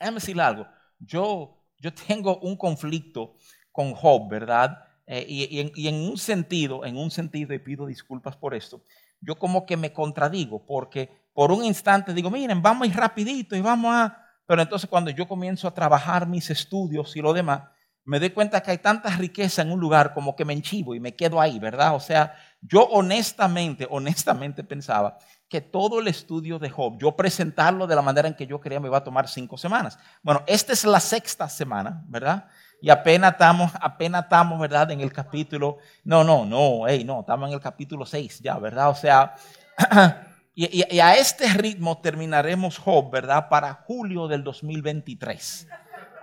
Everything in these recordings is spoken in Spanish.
déjame decirle algo. Yo, yo tengo un conflicto con Job, ¿verdad? Eh, y, en, un sentido, en un sentido, y pido disculpas por esto, yo como que me contradigo, porque por un instante digo, miren, vamos a ir rapidito y vamos a... Pero entonces cuando yo comienzo a trabajar mis estudios y lo demás, me doy cuenta que hay tanta riqueza en un lugar como que me enchivo y me quedo ahí, ¿verdad? O sea, yo honestamente, honestamente pensaba que todo el estudio de Job, yo presentarlo de la manera en que yo quería me iba a tomar cinco semanas. Bueno, esta es la sexta semana, ¿verdad? Y apenas estamos, apenas estamos, ¿verdad? En el capítulo, no, no, no, hey, no, estamos en el capítulo 6 ya, ¿verdad? O sea, y, a este ritmo terminaremos Job, ¿verdad? Para julio del 2023.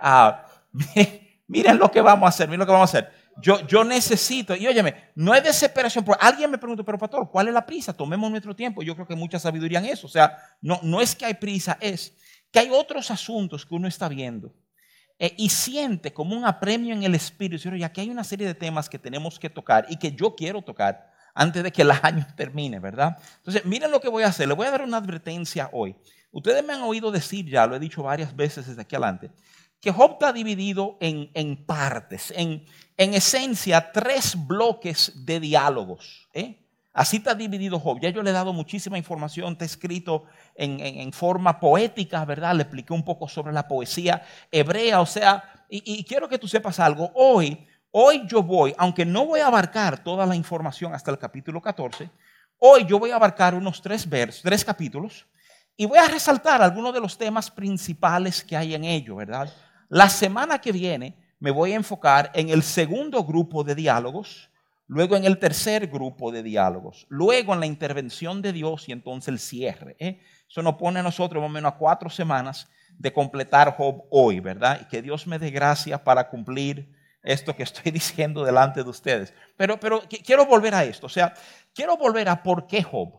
Ah, miren lo que vamos a hacer, miren lo que vamos a hacer. Yo, yo necesito, y óyeme, no es desesperación, porque alguien me pregunta, pero pastor, ¿cuál es la prisa? Tomemos nuestro tiempo. Yo creo que mucha sabiduría en eso. O sea, no, no es que hay prisa, es que hay otros asuntos que uno está viendo eh, y siente como un apremio en el espíritu. Y aquí hay una serie de temas que tenemos que tocar y que yo quiero tocar antes de que el año termine, ¿verdad? Entonces, miren lo que voy a hacer. Le voy a dar una advertencia hoy. Ustedes me han oído decir ya, lo he dicho varias veces desde aquí adelante, que Job está dividido en, en partes, en, en, esencia tres bloques de diálogos. ¿eh? Así está dividido Job. Ya yo le he dado muchísima información, está escrito en, forma poética, ¿verdad? Le expliqué un poco sobre la poesía hebrea, o sea, y, quiero que tú sepas algo. Hoy, hoy yo voy, aunque no voy a abarcar toda la información hasta el capítulo 14, hoy yo voy a abarcar unos tres versos, tres capítulos, y voy a resaltar algunos de los temas principales que hay en ello, ¿verdad? La semana que viene me voy a enfocar en el segundo grupo de diálogos, luego en el tercer grupo de diálogos, luego en la intervención de Dios y entonces el cierre. ¿eh? Eso nos pone a nosotros más o menos a cuatro semanas de completar Job hoy, ¿verdad? Y que Dios me dé gracia para cumplir esto que estoy diciendo delante de ustedes. Pero, pero quiero volver a esto, o sea, quiero volver a por qué Job,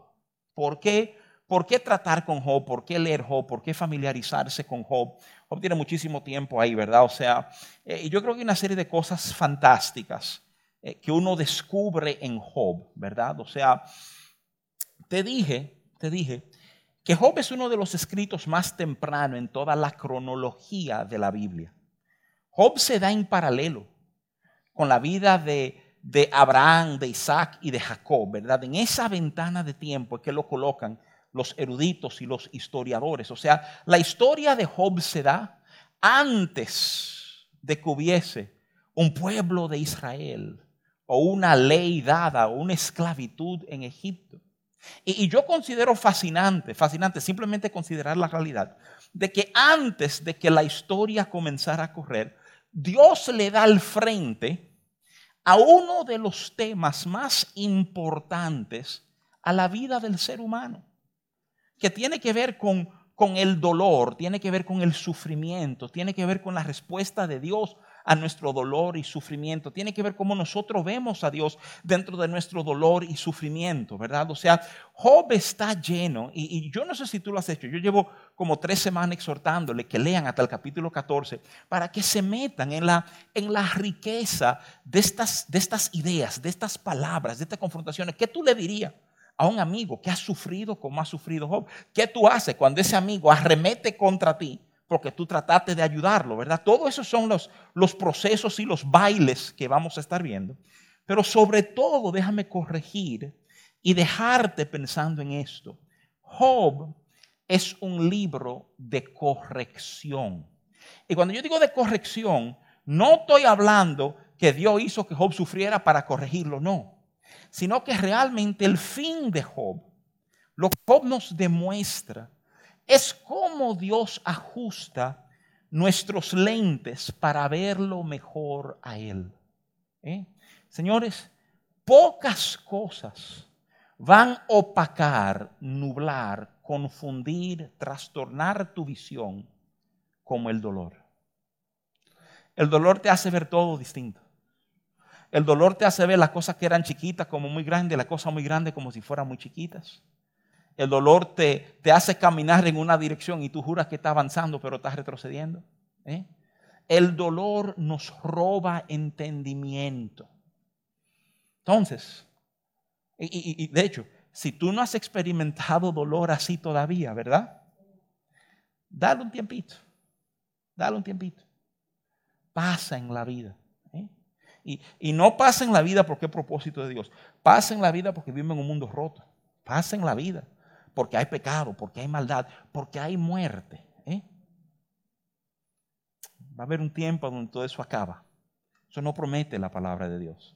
por qué, por qué tratar con Job, por qué leer Job, por qué familiarizarse con Job. Job tiene muchísimo tiempo ahí, ¿verdad? O sea, eh, yo creo que hay una serie de cosas fantásticas eh, que uno descubre en Job, ¿verdad? O sea, te dije, te dije que Job es uno de los escritos más temprano en toda la cronología de la Biblia. Job se da en paralelo con la vida de, de Abraham, de Isaac y de Jacob, ¿verdad? En esa ventana de tiempo es que lo colocan los eruditos y los historiadores. O sea, la historia de Job se da antes de que hubiese un pueblo de Israel o una ley dada o una esclavitud en Egipto. Y, yo considero fascinante, fascinante simplemente considerar la realidad de que antes de que la historia comenzara a correr, Dios le da al frente a uno de los temas más importantes a la vida del ser humano, que tiene que ver con, con el dolor, tiene que ver con el sufrimiento, tiene que ver con la respuesta de Dios a nuestro dolor y sufrimiento. Tiene que ver cómo nosotros vemos a Dios dentro de nuestro dolor y sufrimiento, ¿verdad? O sea, Job está lleno, y, yo no sé si tú lo has hecho, yo llevo como tres semanas exhortándole que lean hasta el capítulo 14 para que se metan en la, en la riqueza de estas, de estas ideas, de estas palabras, de estas confrontaciones. ¿Qué tú le dirías? A un amigo que ha sufrido como ha sufrido Job. ¿Qué tú haces cuando ese amigo arremete contra ti porque tú trataste de ayudarlo, ¿verdad? Todos esos son los, los procesos y los bailes que vamos a estar viendo. Pero sobre todo, déjame corregir y dejarte pensando en esto. Job es un libro de corrección. Y cuando yo digo de corrección, no estoy hablando que Dios hizo que Job sufriera para corregirlo, no. Sino que realmente el fin de Job, lo que Job nos demuestra, es como Dios ajusta nuestros lentes para verlo mejor a Él. ¿eh? Señores, pocas cosas van a opacar, nublar, confundir, trastornar tu visión como el dolor. El dolor te hace ver todo distinto. El dolor te hace ver las cosas que eran chiquitas como muy grandes, las cosas muy grandes como si fueran muy chiquitas. El dolor te, te hace caminar en una dirección y tú juras que está avanzando, pero estás retrocediendo. ¿eh? El dolor nos roba entendimiento. Entonces, y, de hecho, si tú no has experimentado dolor así todavía, ¿verdad? Dale un tiempito. Dale un tiempito. Pasa en la vida. Y, no pasa en la vida porque es propósito de Dios. Pasa en la vida porque vivimos en un mundo roto. Pasa en la vida porque hay pecado, porque hay maldad, porque hay muerte. ¿eh? Va a haber un tiempo donde todo eso acaba. Eso no promete la palabra de Dios.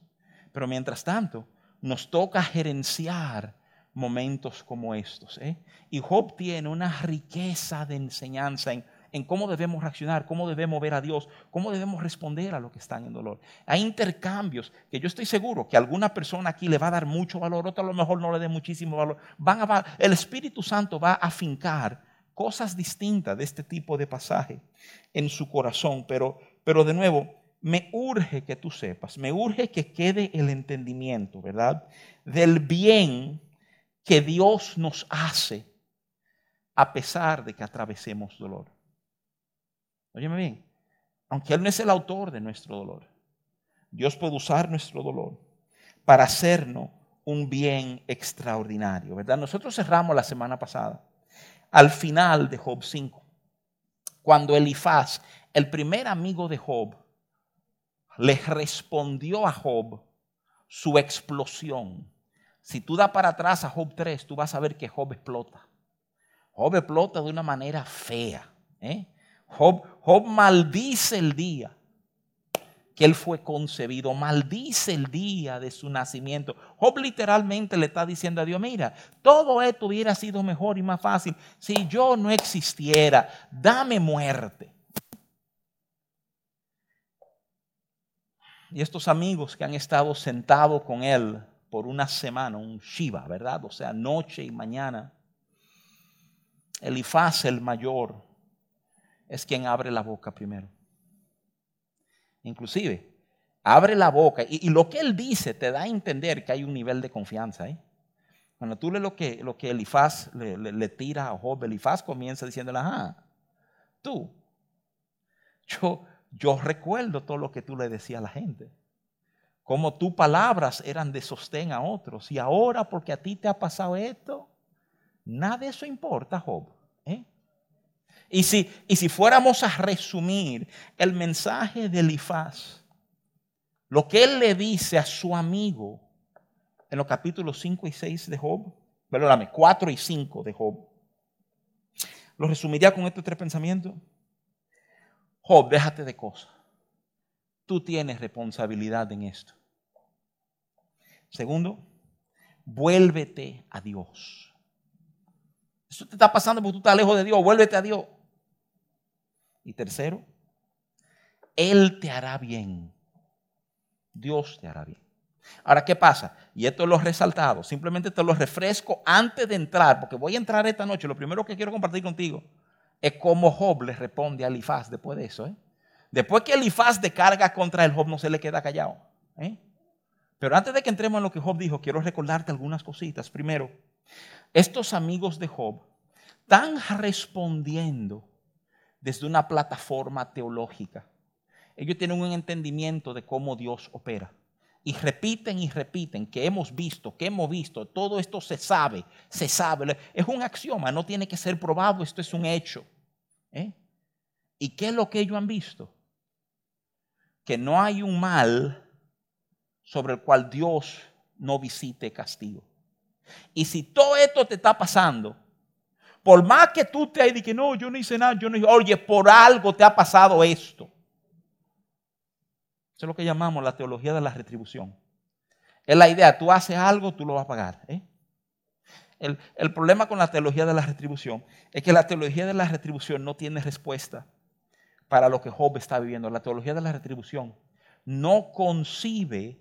Pero mientras tanto, nos toca gerenciar momentos como estos. ¿eh? Y Job tiene una riqueza de enseñanza en, en, cómo debemos reaccionar, cómo debemos ver a Dios, cómo debemos responder a lo que están en dolor. Hay intercambios que yo estoy seguro que alguna persona aquí le va a dar mucho valor, otra a lo mejor no le dé muchísimo valor. Van a, el Espíritu Santo va a afincar cosas distintas de este tipo de pasaje en su corazón, pero, pero de nuevo, me urge que tú sepas, me urge que quede el entendimiento, ¿verdad? Del bien que Dios nos hace a pesar de que atravesemos dolor. Óyeme bien, aunque Él no es el autor de nuestro dolor, Dios puede usar nuestro dolor para hacernos un bien extraordinario, ¿verdad? Nosotros cerramos la semana pasada, al final de Job 5, cuando Elifaz, el primer amigo de Job, le respondió a Job su explosión si tú das para atrás a Job 3, tú vas a ver que Job explota. Job explota de una manera fea. ¿eh? Job, maldice el día que él fue concebido, maldice el día de su nacimiento. Job literalmente le está diciendo a Dios, mira, todo esto hubiera sido mejor y más fácil si yo no existiera, dame muerte. Y estos amigos que han estado sentados con él por una semana, un Shiva, ¿verdad? O sea, noche y mañana. Elifaz, el mayor, es quien abre la boca primero. Inclusive, abre la boca y, lo que él dice te da a entender que hay un nivel de confianza. ¿eh? Cuando tú lees lo que, lo que Elifaz le, tira a Job, Elifaz comienza diciéndole, ajá, tú, yo, yo recuerdo todo lo que tú le decías a la gente como tus palabras eran de sostén a otros. Y ahora, porque a ti te ha pasado esto, nada de eso importa, Job. Y, si, y si fuéramos a resumir el mensaje de Elifaz, lo que él le dice a su amigo en los capítulos 5 y 6 de Job, perdóname, 4 y 5 de Job, lo resumiría con estos tres pensamientos. Job, déjate de cosas. Tú tienes responsabilidad en esto. Segundo, vuélvete a Dios. Eso te está pasando porque tú estás lejos de Dios. Vuélvete a Dios. Y tercero, Él te hará bien. Dios te hará bien. Ahora, ¿qué pasa? Y esto lo resaltado. Simplemente te lo refresco antes de entrar, porque voy a entrar esta noche. Lo primero que quiero compartir contigo es cómo Job le responde a Elifaz después de eso. ¿eh? Después que Elifaz de carga contra el Job, no se le queda callado. ¿eh? Pero antes de que entremos en lo que Job dijo, quiero recordarte algunas cositas. Primero, estos amigos de Job están respondiendo desde una plataforma teológica. Ellos tienen un entendimiento de cómo Dios opera. Y repiten y repiten que hemos visto, que hemos visto, todo esto se sabe, se sabe. Es un axioma, no tiene que ser probado, esto es un hecho. ¿eh? ¿Y qué es lo que ellos han visto? que no hay un mal sobre el cual Dios no visite castigo. Y si todo esto te está pasando, por más que tú te dicho que no, yo no hice nada, yo no hice, oye, por algo te ha pasado esto. Eso es lo que llamamos la teología de la retribución. Es la idea, tú haces algo, tú lo vas a pagar. ¿eh? El, el problema con la teología de la retribución es que la teología de la retribución no tiene respuesta para lo que Job está viviendo. La teología de la retribución no concibe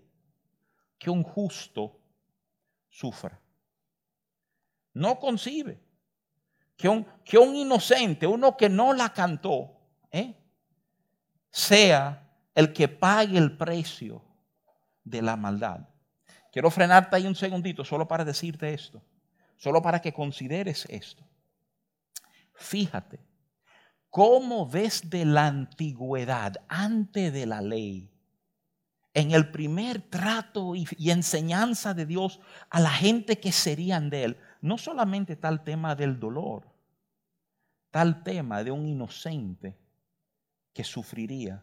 que un justo sufra. No concibe que un, que un inocente, uno que no la cantó, ¿eh? sea el que pague el precio de la maldad. Quiero frenarte ahí un segundito solo para decirte esto, solo para que consideres esto. Fíjate cómo desde la antigüedad, antes de la ley, en el primer trato y, enseñanza de Dios a la gente que serían de Él, no solamente tal tema del dolor, tal tema de un inocente que sufriría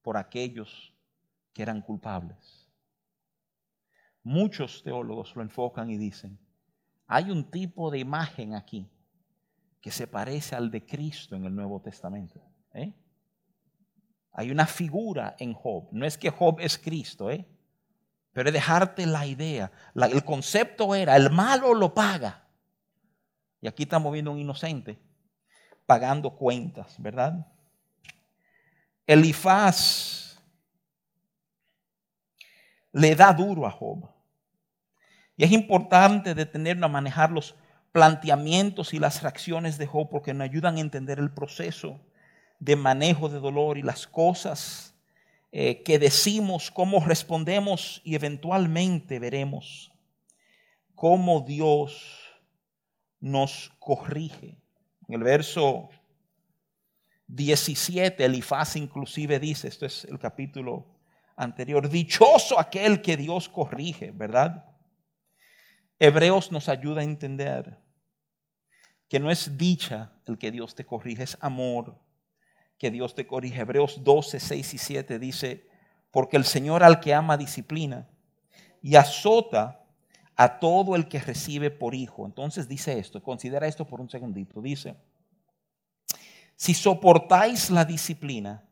por aquellos que eran culpables. Muchos teólogos lo enfocan y dicen, hay un tipo de imagen aquí que se parece al de Cristo en el Nuevo Testamento. ¿eh? Hay una figura en Job. No es que Job es Cristo, ¿eh? Pero es dejarte la idea. el concepto era, el malo lo paga. Y aquí estamos viendo un inocente pagando cuentas, ¿verdad? Elifaz le da duro a Job. Y es importante detenernos a manejar los planteamientos y las reacciones de Job porque nos ayudan a entender el proceso de manejo de dolor y las cosas eh, que decimos, cómo respondemos y eventualmente veremos cómo Dios nos corrige. En el verso 17, Elifaz inclusive dice, esto es el capítulo anterior, dichoso aquel que Dios corrige, ¿verdad? Hebreos nos ayuda a entender que no es dicha el que Dios te corrige, es amor que Dios te corrige. Hebreos 12, 6 y 7 dice, porque el Señor al que ama disciplina y azota a todo el que recibe por hijo. Entonces dice esto, considera esto por un segundito. Dice, si soportáis la disciplina,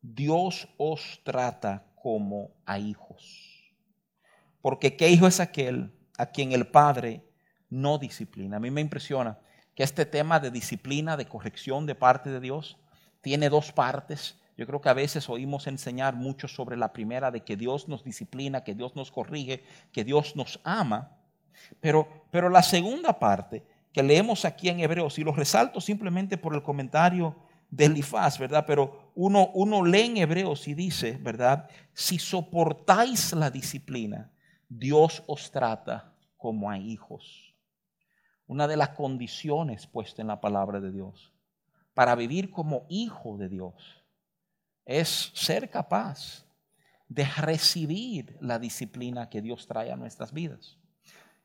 Dios os trata como a hijos. Porque ¿qué hijo es aquel a quien el Padre no disciplina? A mí me impresiona que este tema de disciplina, de corrección de parte de Dios, tiene dos partes. Yo creo que a veces oímos enseñar mucho sobre la primera, de que Dios nos disciplina, que Dios nos corrige, que Dios nos ama. Pero, pero la segunda parte que leemos aquí en Hebreos, y lo resalto simplemente por el comentario de Elifaz, ¿verdad? Pero uno, uno lee en Hebreos y dice, ¿verdad? Si soportáis la disciplina, Dios os trata como a hijos. Una de las condiciones puestas en la palabra de Dios para vivir como hijo de Dios es ser capaz de recibir la disciplina que Dios trae a nuestras vidas.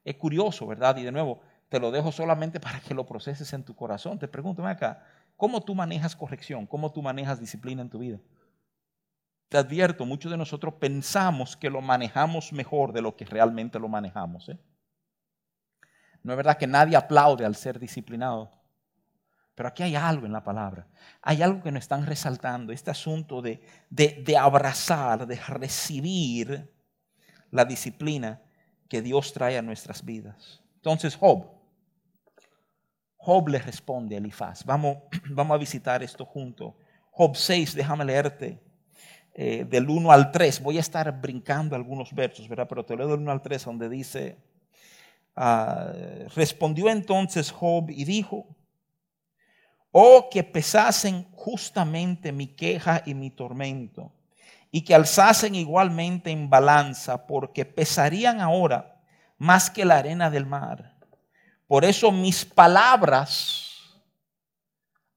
Es curioso, ¿verdad? Y de nuevo, te lo dejo solamente para que lo proceses en tu corazón. Te pregunto, acá, ¿cómo tú manejas corrección? ¿Cómo tú manejas disciplina en tu vida? Te advierto, muchos de nosotros pensamos que lo manejamos mejor de lo que realmente lo manejamos. ¿eh? No es verdad que nadie aplaude al ser disciplinado. Pero aquí hay algo en la palabra. Hay algo que nos están resaltando. Este asunto de, de, abrazar, de recibir la disciplina que Dios trae a nuestras vidas. Entonces Job. Job le responde a Elifaz. Vamos, vamos a visitar esto junto. Job 6, déjame leerte eh, del 1 al 3. Voy a estar brincando algunos versos, ¿verdad? Pero te leo del 1 al 3 donde dice, ah, respondió entonces Job y dijo, Oh, que pesasen justamente mi queja y mi tormento, y que alzasen igualmente en balanza, porque pesarían ahora más que la arena del mar. Por eso mis palabras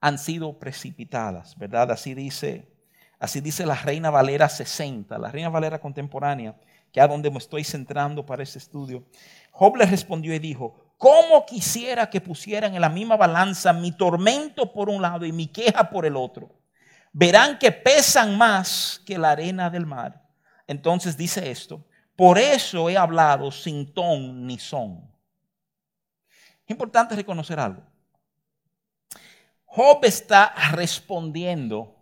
han sido precipitadas, ¿verdad? Así dice, así dice la Reina Valera 60, la Reina Valera contemporánea, que es donde me estoy centrando para este estudio. Job le respondió y dijo, ¿Cómo quisiera que pusieran en la misma balanza mi tormento por un lado y mi queja por el otro? Verán que pesan más que la arena del mar. Entonces dice esto, por eso he hablado sin ton ni son. Es importante reconocer algo. Job está respondiendo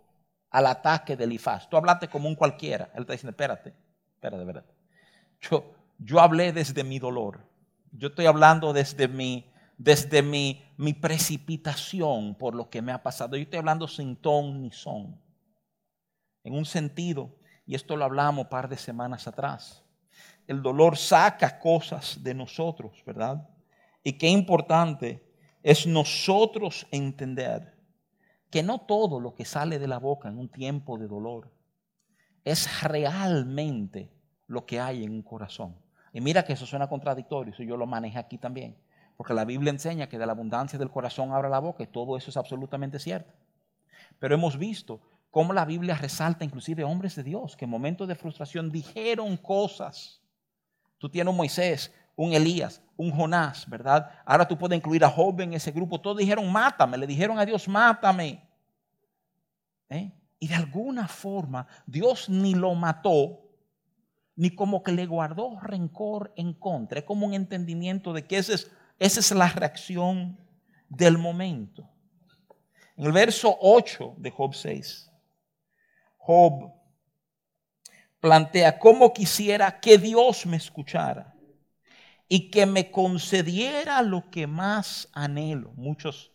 al ataque de Elifaz. Tú hablaste como un cualquiera. Él está diciendo, espérate, espérate, verdad. Yo, yo hablé desde mi dolor. Yo estoy hablando desde mi, desde mi, mi precipitación por lo que me ha pasado. Yo estoy hablando sin ton ni son. En un sentido, y esto lo hablamos un par de semanas atrás, el dolor saca cosas de nosotros, ¿verdad? Y qué importante es nosotros entender que no todo lo que sale de la boca en un tiempo de dolor es realmente lo que hay en un corazón. Y mira que eso suena contradictorio, eso yo lo manejé aquí también. Porque la Biblia enseña que de la abundancia del corazón abra la boca y todo eso es absolutamente cierto. Pero hemos visto cómo la Biblia resalta inclusive hombres de Dios que en momentos de frustración dijeron cosas. Tú tienes un Moisés, un Elías, un Jonás, ¿verdad? Ahora tú puedes incluir a Job en ese grupo. Todos dijeron, mátame, le dijeron a Dios, mátame. ¿eh? Y de alguna forma Dios ni lo mató, ni como que le guardó rencor en contra. Es como un entendimiento de que esa es, esa es la reacción del momento. En el verso 8 de Job 6, Job plantea cómo quisiera que Dios me escuchara y que me concediera lo que más anhelo. Muchos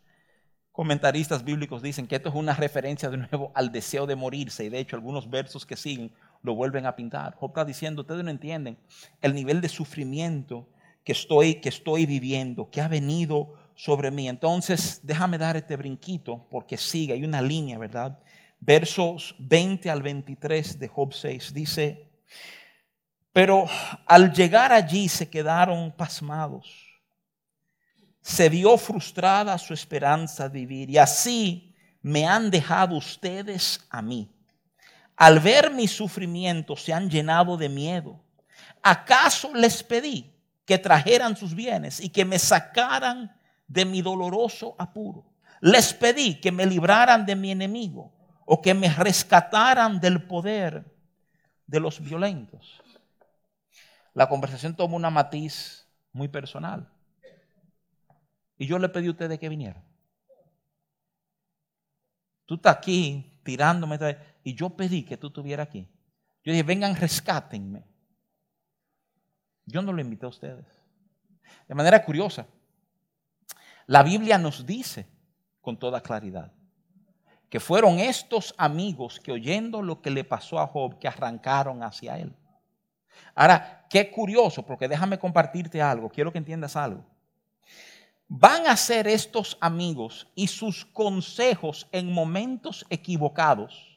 comentaristas bíblicos dicen que esto es una referencia de nuevo al deseo de morirse y de hecho algunos versos que siguen lo vuelven a pintar. Job está diciendo, ustedes no entienden el nivel de sufrimiento que estoy, que estoy viviendo, que ha venido sobre mí. Entonces, déjame dar este brinquito porque sigue, hay una línea, ¿verdad? Versos 20 al 23 de Job 6 dice, pero al llegar allí se quedaron pasmados se vio frustrada su esperanza de vivir y así me han dejado ustedes a mí. Al ver mi sufrimiento se han llenado de miedo. ¿Acaso les pedí que trajeran sus bienes y que me sacaran de mi doloroso apuro? Les pedí que me libraran de mi enemigo o que me rescataran del poder de los violentos. La conversación toma una matiz muy personal. Y yo le pedí a ustedes que vinieran. Tú estás aquí tirándome y yo pedí que tú estuvieras aquí. Yo dije, vengan, rescátenme. Yo no lo invité a ustedes. De manera curiosa, la Biblia nos dice con toda claridad que fueron estos amigos que oyendo lo que le pasó a Job, que arrancaron hacia él. Ahora, qué curioso, porque déjame compartirte algo, quiero que entiendas algo van a ser estos amigos y sus consejos en momentos equivocados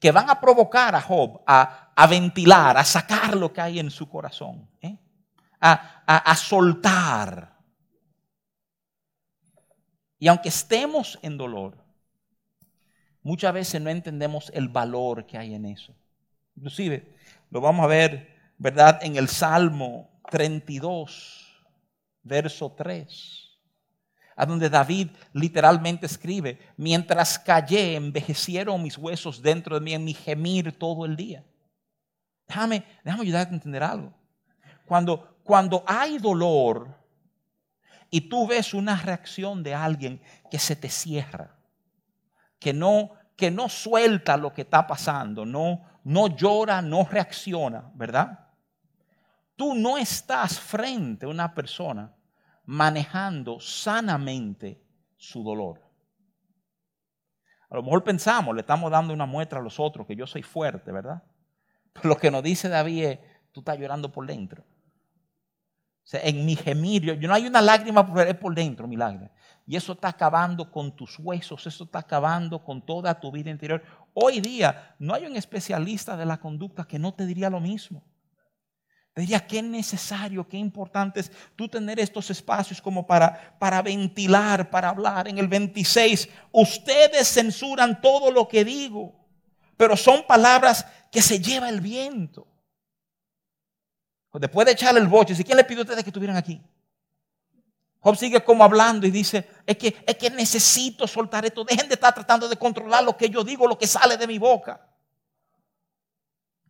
que van a provocar a Job a, ventilar, a sacar lo que hay en su corazón, ¿eh? a, a soltar. Y aunque estemos en dolor, muchas veces no entendemos el valor que hay en eso. Inclusive, lo vamos a ver, ¿verdad? En el Salmo 32 verso 3, a donde David literalmente escribe, mientras callé, envejecieron mis huesos dentro de mí en mi gemir todo el día. Déjame, déjame ayudarte a entender algo. Cuando, cuando hay dolor y tú ves una reacción de alguien que se te cierra, que no, que no suelta lo que está pasando, no, no llora, no reacciona, ¿verdad? Tú no estás frente a una persona manejando sanamente su dolor. A lo mejor pensamos, le estamos dando una muestra a los otros que yo soy fuerte, ¿verdad? Pero lo que nos dice David es, tú estás llorando por dentro. En mi gemir, yo, no hay una lágrima, es por dentro mi lágrima. Y eso está acabando con tus huesos, eso está acabando con toda tu vida interior. Hoy día no hay un especialista de la conducta que no te diría lo mismo. Te diría qué necesario, qué importante es tú tener estos espacios como para, para ventilar, para hablar. En el 26, ustedes censuran todo lo que digo, pero son palabras que se lleva el viento. Después de echarle el boche, ¿quién le pidió a ustedes que estuvieran aquí? Job sigue como hablando y dice, es que, es que necesito soltar esto. Dejen de estar tratando de controlar lo que yo digo, lo que sale de mi boca.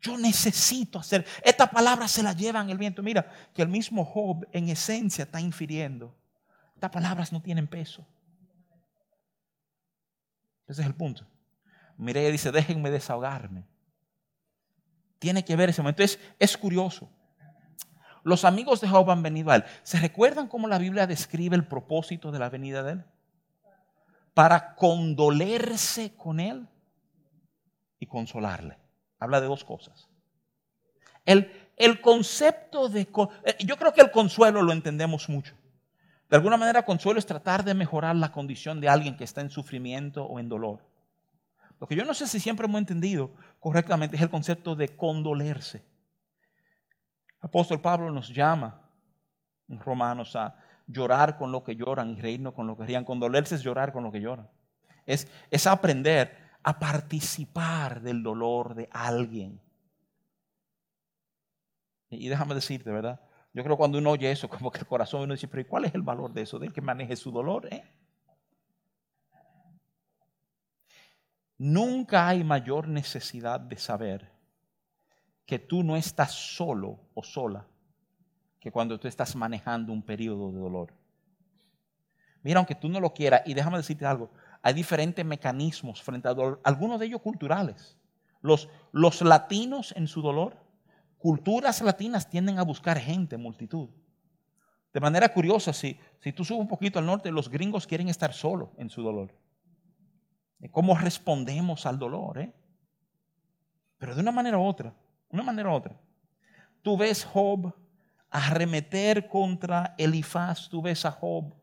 Yo necesito hacer. Esta palabra se la llevan el viento. Mira, que el mismo Job en esencia está infiriendo. Estas palabras no tienen peso. Ese es el punto. Mire, ella dice, déjenme desahogarme. Tiene que ver ese momento. Es, es curioso. Los amigos de Job han venido a él. ¿Se recuerdan cómo la Biblia describe el propósito de la venida de él? Para condolerse con él y consolarle habla de dos cosas. El, el concepto de... Eh, yo creo que el consuelo lo entendemos mucho. De alguna manera, consuelo es tratar de mejorar la condición de alguien que está en sufrimiento o en dolor. Lo que yo no sé si siempre hemos entendido correctamente es el concepto de condolerse. El apóstol Pablo nos llama en Romanos a llorar con lo que lloran y reírnos con lo que rían. Condolerse es llorar con lo que lloran. Es, es aprender a participar del dolor de alguien. Y déjame decirte, ¿verdad? Yo creo que cuando uno oye eso, como que el corazón uno dice, pero ¿cuál es el valor de eso? De que maneje su dolor, ¿eh? nunca hay mayor necesidad de saber que tú no estás solo o sola que cuando tú estás manejando un periodo de dolor. Mira, aunque tú no lo quieras, y déjame decirte algo, hay diferentes mecanismos frente al dolor, algunos de ellos culturales. Los, los latinos en su dolor, culturas latinas tienden a buscar gente, multitud. De manera curiosa, si, si tú subes un poquito al norte, los gringos quieren estar solos en su dolor. ¿Cómo respondemos al dolor? Eh? Pero de una manera u otra, una manera u otra. Tú ves Job arremeter contra Elifaz, tú ves a Job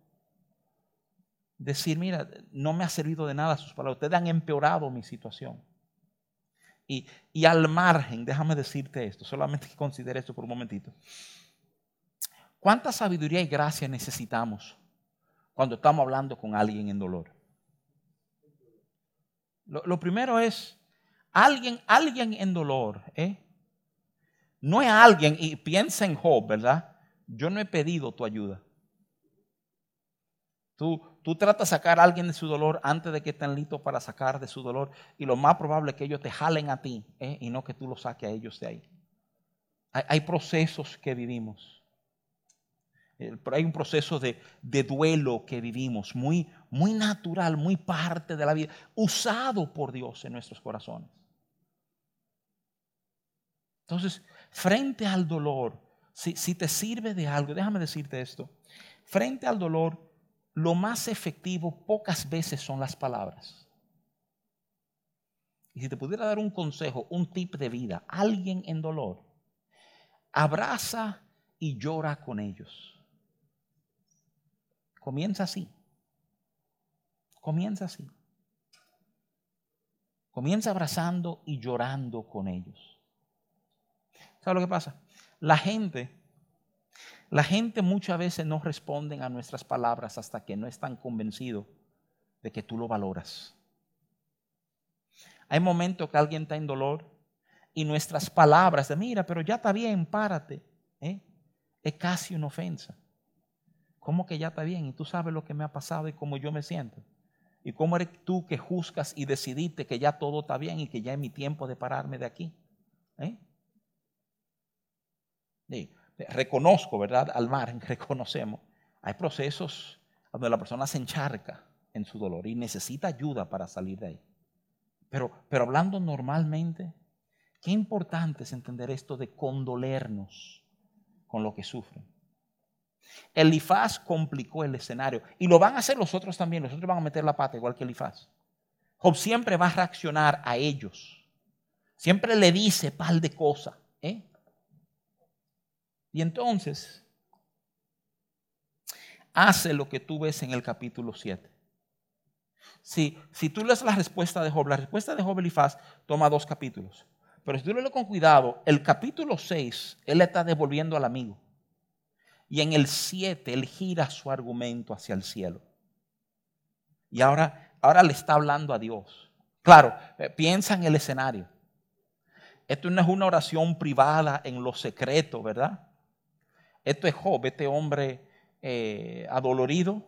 decir, mira, no me ha servido de nada sus palabras, ustedes han empeorado mi situación. Y, y al margen, déjame decirte esto, solamente que considere esto por un momentito. ¿Cuánta sabiduría y gracia necesitamos cuando estamos hablando con alguien en dolor? Lo, primero es, alguien, alguien en dolor, ¿eh? no es alguien, y piensa en Job, ¿verdad? Yo no he pedido tu ayuda. Tú, tú tratas de sacar a alguien de su dolor antes de que estén listos para sacar de su dolor. Y lo más probable es que ellos te jalen a ti ¿eh? y no que tú lo saques a ellos de ahí. Hay, procesos que vivimos. Hay un proceso de, de, duelo que vivimos, muy, muy natural, muy parte de la vida, usado por Dios en nuestros corazones. Entonces, frente al dolor, si, si te sirve de algo, déjame decirte esto, frente al dolor, lo más efectivo pocas veces son las palabras. Y si te pudiera dar un consejo, un tip de vida, alguien en dolor, abraza y llora con ellos. Comienza así. Comienza así. Comienza abrazando y llorando con ellos. ¿Sabes lo que pasa? La gente la gente muchas veces no responde a nuestras palabras hasta que no están convencidos de que tú lo valoras. Hay momentos que alguien está en dolor y nuestras palabras de mira, pero ya está bien, párate, ¿eh? es casi una ofensa. ¿Cómo que ya está bien? Y tú sabes lo que me ha pasado y cómo yo me siento. ¿Y cómo eres tú que juzgas y decidiste que ya todo está bien y que ya es mi tiempo de pararme de aquí? ¿Eh? Reconozco, ¿verdad? Al margen, reconocemos. Hay procesos donde la persona se encharca en su dolor y necesita ayuda para salir de ahí. Pero, pero hablando normalmente, qué importante es entender esto de condolernos con lo que sufren. Elifaz complicó el escenario y lo van a hacer los otros también. Los otros van a meter la pata igual que Elifaz. Job siempre va a reaccionar a ellos. Siempre le dice pal de cosas. Y entonces hace lo que tú ves en el capítulo 7. Si, si tú lees la respuesta de Job, la respuesta de Job Elifaz toma dos capítulos. Pero si tú lees con cuidado, el capítulo 6, él le está devolviendo al amigo. Y en el 7, él gira su argumento hacia el cielo. Y ahora, ahora le está hablando a Dios. Claro, eh, piensa en el escenario. Esto no es una oración privada en lo secreto, ¿verdad? Esto es Job, este hombre eh, adolorido,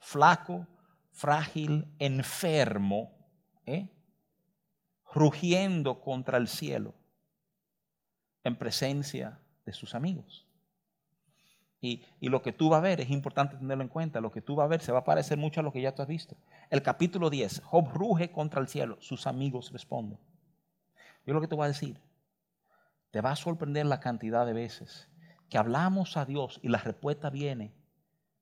flaco, frágil, enfermo, ¿eh? rugiendo contra el cielo en presencia de sus amigos. Y, y, lo que tú vas a ver es importante tenerlo en cuenta. Lo que tú vas a ver se va a parecer mucho a lo que ya tú has visto. El capítulo 10, Job ruge contra el cielo, sus amigos responden. Yo lo que te voy a decir, te va a sorprender la cantidad de veces que hablamos a Dios y la respuesta viene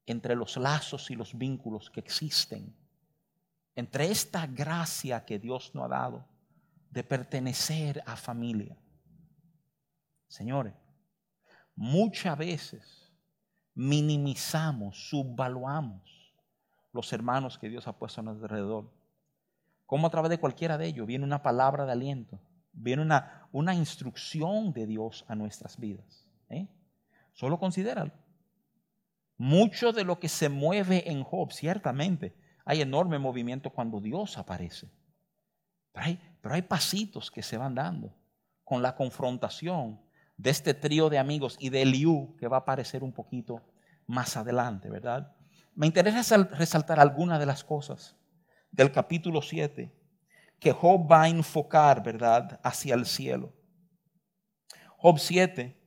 entre los lazos y los vínculos que existen, entre esta gracia que Dios nos ha dado de pertenecer a familia. Señores, muchas veces minimizamos, subvaluamos los hermanos que Dios ha puesto a nuestro alrededor. Como a través de cualquiera de ellos viene una palabra de aliento, viene una, una instrucción de Dios a nuestras vidas. ¿eh? Solo considéralo. Mucho de lo que se mueve en Job, ciertamente, hay enorme movimiento cuando Dios aparece. Pero hay, pasitos que se van dando con la confrontación de este trío de amigos y de Eliú que va a aparecer un poquito más adelante, ¿verdad? Me interesa resaltar algunas de las cosas del capítulo 7 que Job va a enfocar, ¿verdad?, hacia el cielo. Job 7.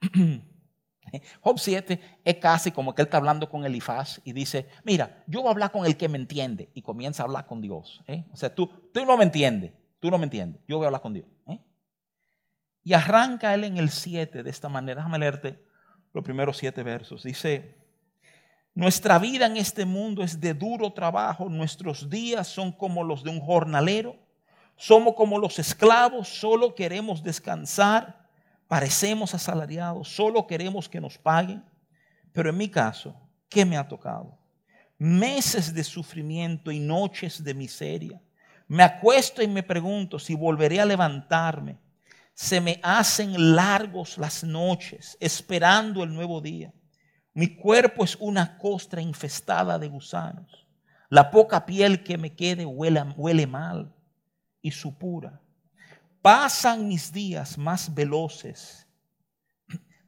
Job 7 es casi como que él está hablando con Elifaz y dice, mira, yo voy a hablar con el que me entiende y comienza a hablar con Dios. ¿eh? O sea, tú, tú no me entiendes, tú no me entiendes, yo voy a hablar con Dios. ¿eh? Y arranca él en el 7 de esta manera. Déjame leerte los primeros siete versos. Dice, nuestra vida en este mundo es de duro trabajo, nuestros días son como los de un jornalero, somos como los esclavos, solo queremos descansar, parecemos asalariados, solo queremos que nos paguen. Pero en mi caso, ¿qué me ha tocado? Meses de sufrimiento y noches de miseria. Me acuesto y me pregunto si volveré a levantarme. Se me hacen largos las noches esperando el nuevo día. Mi cuerpo es una costra infestada de gusanos. La poca piel que me quede huele, huele mal y supura. Pasan mis días más veloces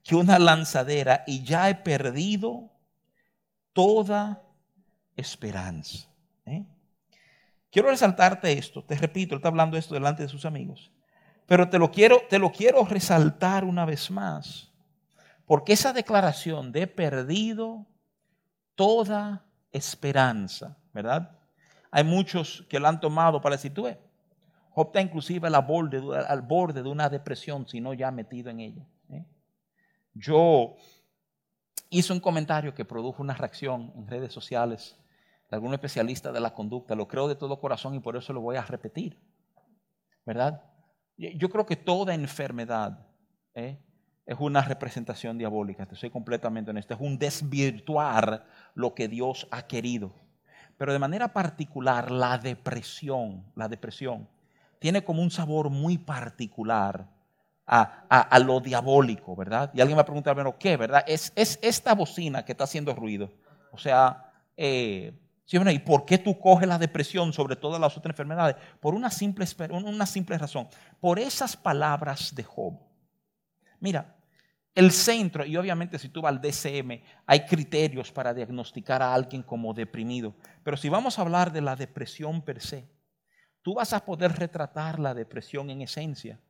que una lanzadera y ya he perdido toda esperanza. ¿eh? Quiero resaltarte esto, te repito, él está hablando esto delante de sus amigos, pero te lo quiero, te lo quiero resaltar una vez más porque esa declaración de perdido toda esperanza, ¿verdad? Hay muchos que la han tomado para decir, tú ves, Job inclusive al borde, de una depresión, si no ya metido en ella. Yo hice un comentario que produjo una reacción en redes sociales de algún especialista de la conducta, lo creo de todo corazón y por eso lo voy a repetir, ¿verdad? Yo creo que toda enfermedad, ¿eh? es una representación diabólica, te soy completamente honesto, es un desvirtuar lo que Dios ha querido. Pero de manera particular, la depresión, la depresión, tiene como un sabor muy particular a, lo diabólico, ¿verdad? Y alguien me va a preguntar, bueno, ¿qué, verdad? Es, es esta bocina que está haciendo ruido. O sea, eh, ¿y por qué tú coges la depresión sobre todas las otras enfermedades? Por una simple, una simple razón, por esas palabras de Job. Mira, el centro, y obviamente si tú vas al DCM, hay criterios para diagnosticar a alguien como deprimido. Pero si vamos a hablar de la depresión per se, tú vas a poder retratar la depresión en esencia,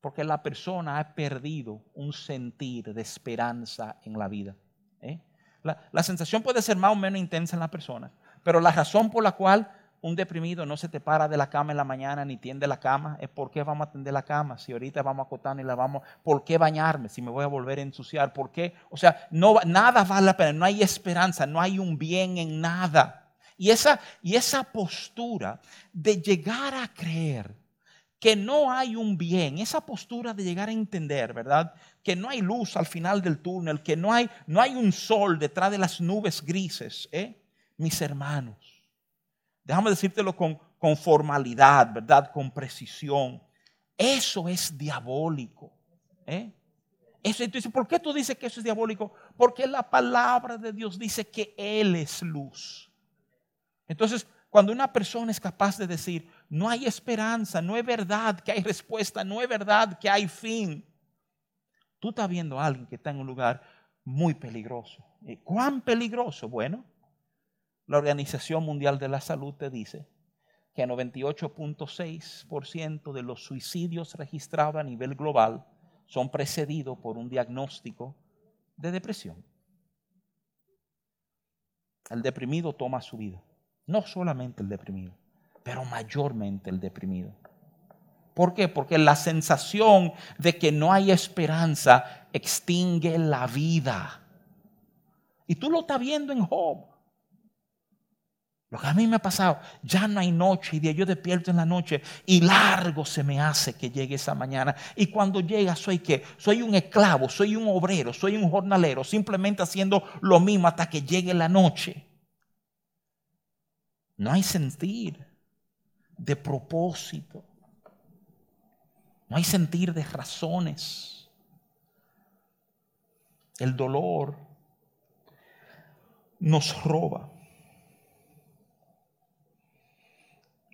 porque la persona ha perdido un sentir de esperanza en la vida. ¿eh? La, la sensación puede ser más o menos intensa en la persona, pero la razón por la cual un deprimido no se te para de la cama en la mañana ni tiende la cama, es por qué vamos a tender la cama, si ahorita vamos a acotar y la vamos, ¿por qué bañarme si me voy a volver a ensuciar? ¿Por qué? O sea, no, nada vale la pena, no hay esperanza, no hay un bien en nada. Y esa, y esa postura de llegar a creer que no hay un bien, esa postura de llegar a entender, ¿verdad? Que no hay luz al final del túnel, que no hay, no hay un sol detrás de las nubes grises, ¿eh? Mis hermanos déjame decírtelo con, con formalidad, ¿verdad? Con precisión. Eso es diabólico. ¿eh? Eso, entonces, ¿por qué tú dices que eso es diabólico? Porque la palabra de Dios dice que Él es luz. Entonces, cuando una persona es capaz de decir, no hay esperanza, no es verdad que hay respuesta, no es verdad que hay fin, tú estás viendo a alguien que está en un lugar muy peligroso. ¿Cuán peligroso? Bueno, la Organización Mundial de la Salud te dice que 98.6% de los suicidios registrados a nivel global son precedidos por un diagnóstico de depresión. El deprimido toma su vida. No solamente el deprimido, pero mayormente el deprimido. ¿Por qué? Porque la sensación de que no hay esperanza extingue la vida. Y tú lo estás viendo en Job. Lo que a mí me ha pasado, ya no hay noche y día, yo despierto en la noche y largo se me hace que llegue esa mañana. Y cuando llega, soy que soy un esclavo, soy un obrero, soy un jornalero, simplemente haciendo lo mismo hasta que llegue la noche. No hay sentir de propósito, no hay sentir de razones. El dolor nos roba.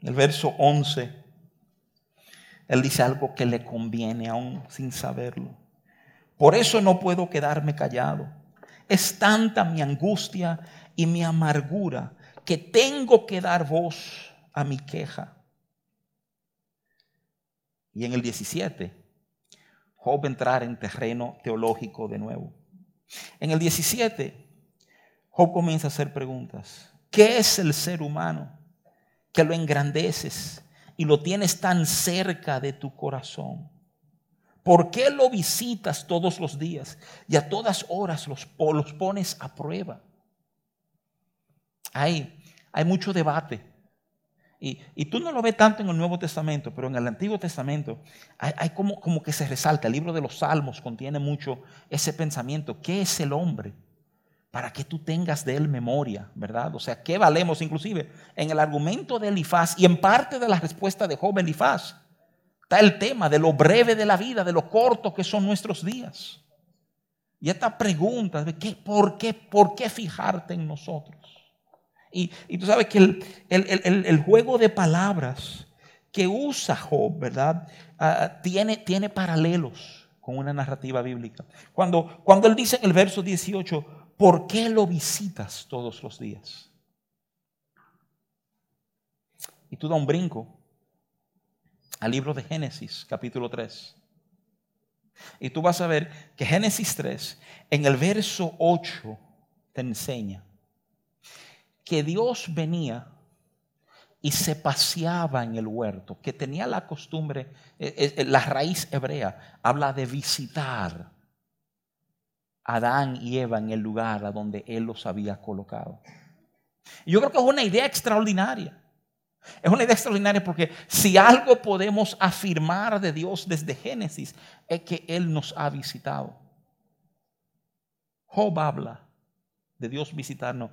el verso 11, él dice algo que le conviene aún sin saberlo. Por eso no puedo quedarme callado. Es tanta mi angustia y mi amargura que tengo que dar voz a mi queja. y en el 17, Job entrar en terreno teológico de nuevo. En el 17, Job comienza a hacer preguntas. ¿Qué es el ser humano que lo engrandeces y lo tienes tan cerca de tu corazón? ¿Por qué lo visitas todos los días y a todas horas los, los pones a prueba? Hay, hay mucho debate. Y, tú no lo ves tanto en el Nuevo Testamento, pero en el Antiguo Testamento hay, como, como que se resalta. El libro de los Salmos contiene mucho ese pensamiento. ¿Qué es el hombre? Para que tú tengas de él memoria, ¿verdad? O sea, ¿qué valemos? Inclusive en el argumento de Elifaz y en parte de la respuesta de Job Elifaz está el tema de lo breve de la vida, de lo corto que son nuestros días. Y esta pregunta de qué, ¿por qué, por qué fijarte en nosotros? Y, tú sabes que el, juego de palabras que usa Job, ¿verdad? Ah, tiene, tiene paralelos con una narrativa bíblica. Cuando, cuando él dice en el verso 18, ¿por qué lo visitas todos los días? Y tú da un brinco al libro de Génesis, capítulo 3. Y tú vas a ver que Génesis 3, en el verso 8, te enseña que Dios venía y se paseaba en el huerto, que tenía la costumbre, eh, eh, eh, la raíz hebrea habla de visitar a Adán y Eva en el lugar a donde Él los había colocado. yo creo que es una idea extraordinaria. Es una idea extraordinaria porque si algo podemos afirmar de Dios desde Génesis es que Él nos ha visitado. Job habla de Dios visitarnos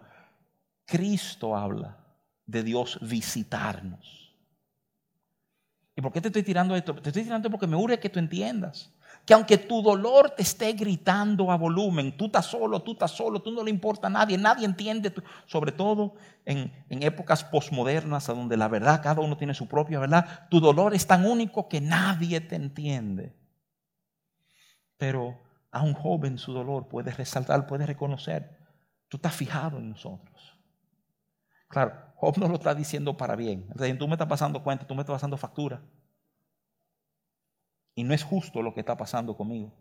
Cristo habla de Dios visitarnos. ¿Y por qué te estoy tirando esto? Te estoy tirando porque me urge que tú entiendas que aunque tu dolor te esté gritando a volumen, tú estás solo, tú estás solo, tú no le importa a nadie, nadie entiende, sobre todo en, épocas posmodernas, a donde la verdad, cada uno tiene su propia verdad, tu dolor es tan único que nadie te entiende. Pero a un joven su dolor puede resaltar, puede reconocer, tú estás fijado en nosotros. Claro, Job no lo está diciendo para bien. tú me estás pasando cuenta, tú me estás pasando factura. Y no es justo lo que está pasando conmigo.